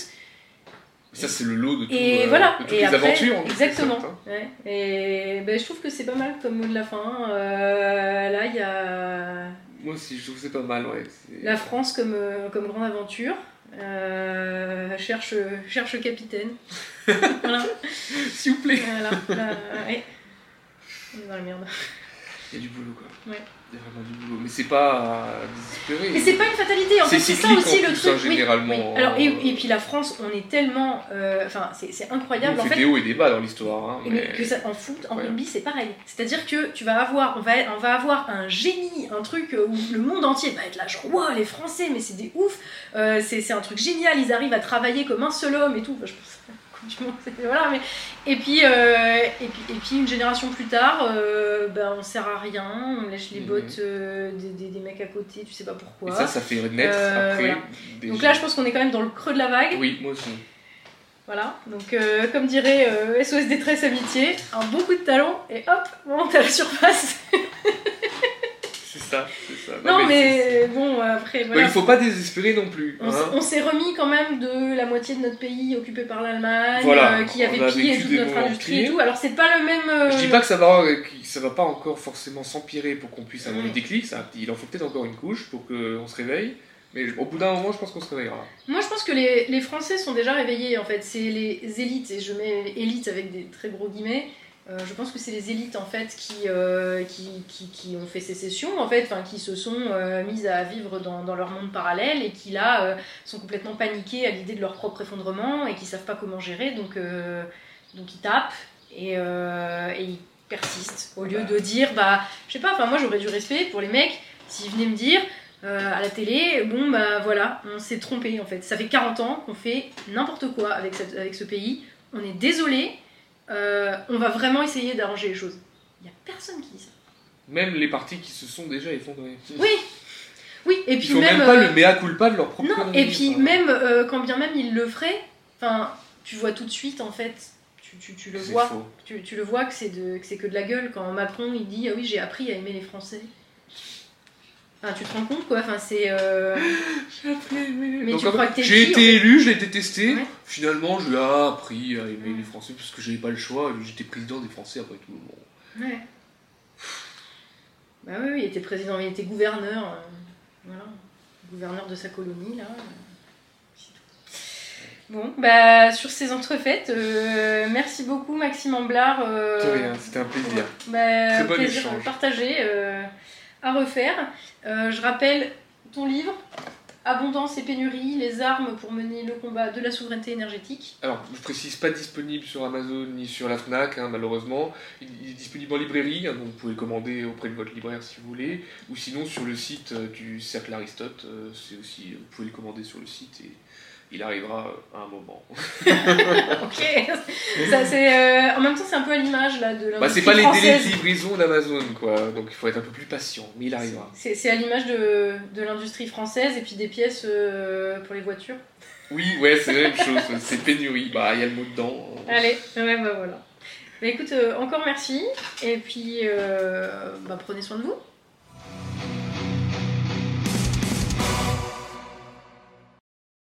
Ça, c'est le lot de, tout, Et euh, voilà, de toutes et les après, aventures. en exactement. hein. Ouais. Et ben, je trouve que c'est pas mal comme mot de la fin. Euh, là, il y a Moi aussi, je trouve que c'est pas mal, ouais. la France comme, euh, comme grande aventure. Euh, cherche, cherche capitaine. voilà. S'il vous plaît. voilà. Ouais. On est dans la merde. Il y a du boulot, quoi. Ouais. Vraiment du boulot. Mais c'est pas à désespérer. Mais c'est pas une fatalité, en fait, c'est ça aussi le truc. hein, Oui, généralement. oui. Alors, et, et puis la France, on est tellement. euh, Enfin, c'est incroyable. On en fait des hauts et des bas dans l'histoire. Hein, mais mais... que ça, en foot, en Ouais. rugby, c'est pareil. C'est-à-dire que tu vas avoir, on va, on va avoir un génie, un truc où le monde entier va être là, genre, waouh, les Français, mais c'est des ouf, euh, c'est un truc génial, ils arrivent à travailler comme un seul homme et tout. Enfin, je pense Coupe du Monde, c'est- voilà, mais et puis, euh, et puis et puis une génération plus tard, euh, ben on sert à rien, on lèche les bottes euh, des, des- des mecs à côté, tu sais pas pourquoi. Et ça, ça fait naître Euh, après. voilà. des Donc là, je pense qu'on est quand même dans le creux de la vague. Oui, moi aussi. Voilà, donc comme dirait SOS Détresse Amitié, un bon coup de talon et hop, on monte à la surface. Ça, c'est ça. Non, mais bon, après, Bah, voilà. il faut pas désespérer non plus. On, hein. on s'est remis quand même de la moitié de notre pays occupé par l'Allemagne, Voilà, euh, qui avait pillé toute notre industrie et tout. Alors c'est pas le même. euh, Je dis pas que ça va, que ça va pas encore forcément s'empirer pour qu'on puisse avoir le déclic. Ça, il en faut peut-être encore une couche pour qu'on se réveille. Mais au bout d'un moment, je pense qu'on se réveillera. Moi je pense que les, les Français sont déjà réveillés en fait. C'est les élites, et je mets élites avec des très gros guillemets. Euh, je pense que c'est les élites en fait qui, euh, qui, qui, ont fait sécession en fait, qui se sont euh, mises à vivre dans, leur monde parallèle et qui là sont complètement paniqués à l'idée de leur propre effondrement et qui savent pas comment gérer donc, donc ils tapent et, ils persistent au lieu de dire bah je sais pas, enfin moi j'aurais du respect pour les mecs s'ils venaient me dire à la télé, bon bah voilà, on s'est trompé en fait. Ça fait 40 ans qu'on fait n'importe quoi avec, avec ce pays. On est désolé, euh, on va vraiment essayer d'arranger les choses. Il n'y a personne qui dit ça. Même les partis qui se sont déjà effondrés. Oui, oui, et Ils puis font même. même pas euh, le mea culpa de leur propre non, et puis enfin. même euh, quand bien même ils le feraient, enfin, tu vois tout de suite en fait, tu, tu, tu le C'est vois, faux. tu, tu le vois que c'est de que c'est que de la gueule quand Macron il dit ah oui j'ai appris à aimer les Français. Enfin, tu te rends compte quoi, enfin c'est. euh, Mais Donc, tu crois que t'es J'ai été élu, je l'ai détesté. Ouais. Finalement, j'ai appris à aimer Ouais. les Français parce que j'avais pas le choix. J'étais président des Français après tout. Bon. Ouais. Bah oui, oui, il était président, il était gouverneur. euh, voilà. Gouverneur de sa colonie, là. c'est tout. Bon, bah sur ces entrefaites, euh, merci beaucoup Maxime Amblard. euh, c'était un plaisir. bah, Très bon plaisir échange. partagé euh, à refaire. Euh, je rappelle ton livre, Abondance et pénurie, les armes pour mener le combat de la souveraineté énergétique. Alors, je précise pas disponible sur Amazon ni sur la Fnac, hein, malheureusement. Il est disponible en librairie, hein, donc vous pouvez commander auprès de votre libraire si vous voulez, ou sinon sur le site euh, du Cercle Aristote. euh, c'est aussi, vous pouvez le commander sur le site et il arrivera à un moment. ok, Ça, c'est, euh, en même temps c'est un peu à l'image là de Bah, c'est pas les délais de livraison d'Amazon, quoi. Donc il faut être un peu plus patient, mais il arrivera. C'est, à l'image de, de l'industrie française et puis des pièces euh, pour les voitures. Oui, ouais, c'est la même chose. C'est pénurie. Bah, il y a le mot dedans. Allez, ouais, bah voilà. Bah écoute, euh, encore merci et puis bah, prenez soin de vous.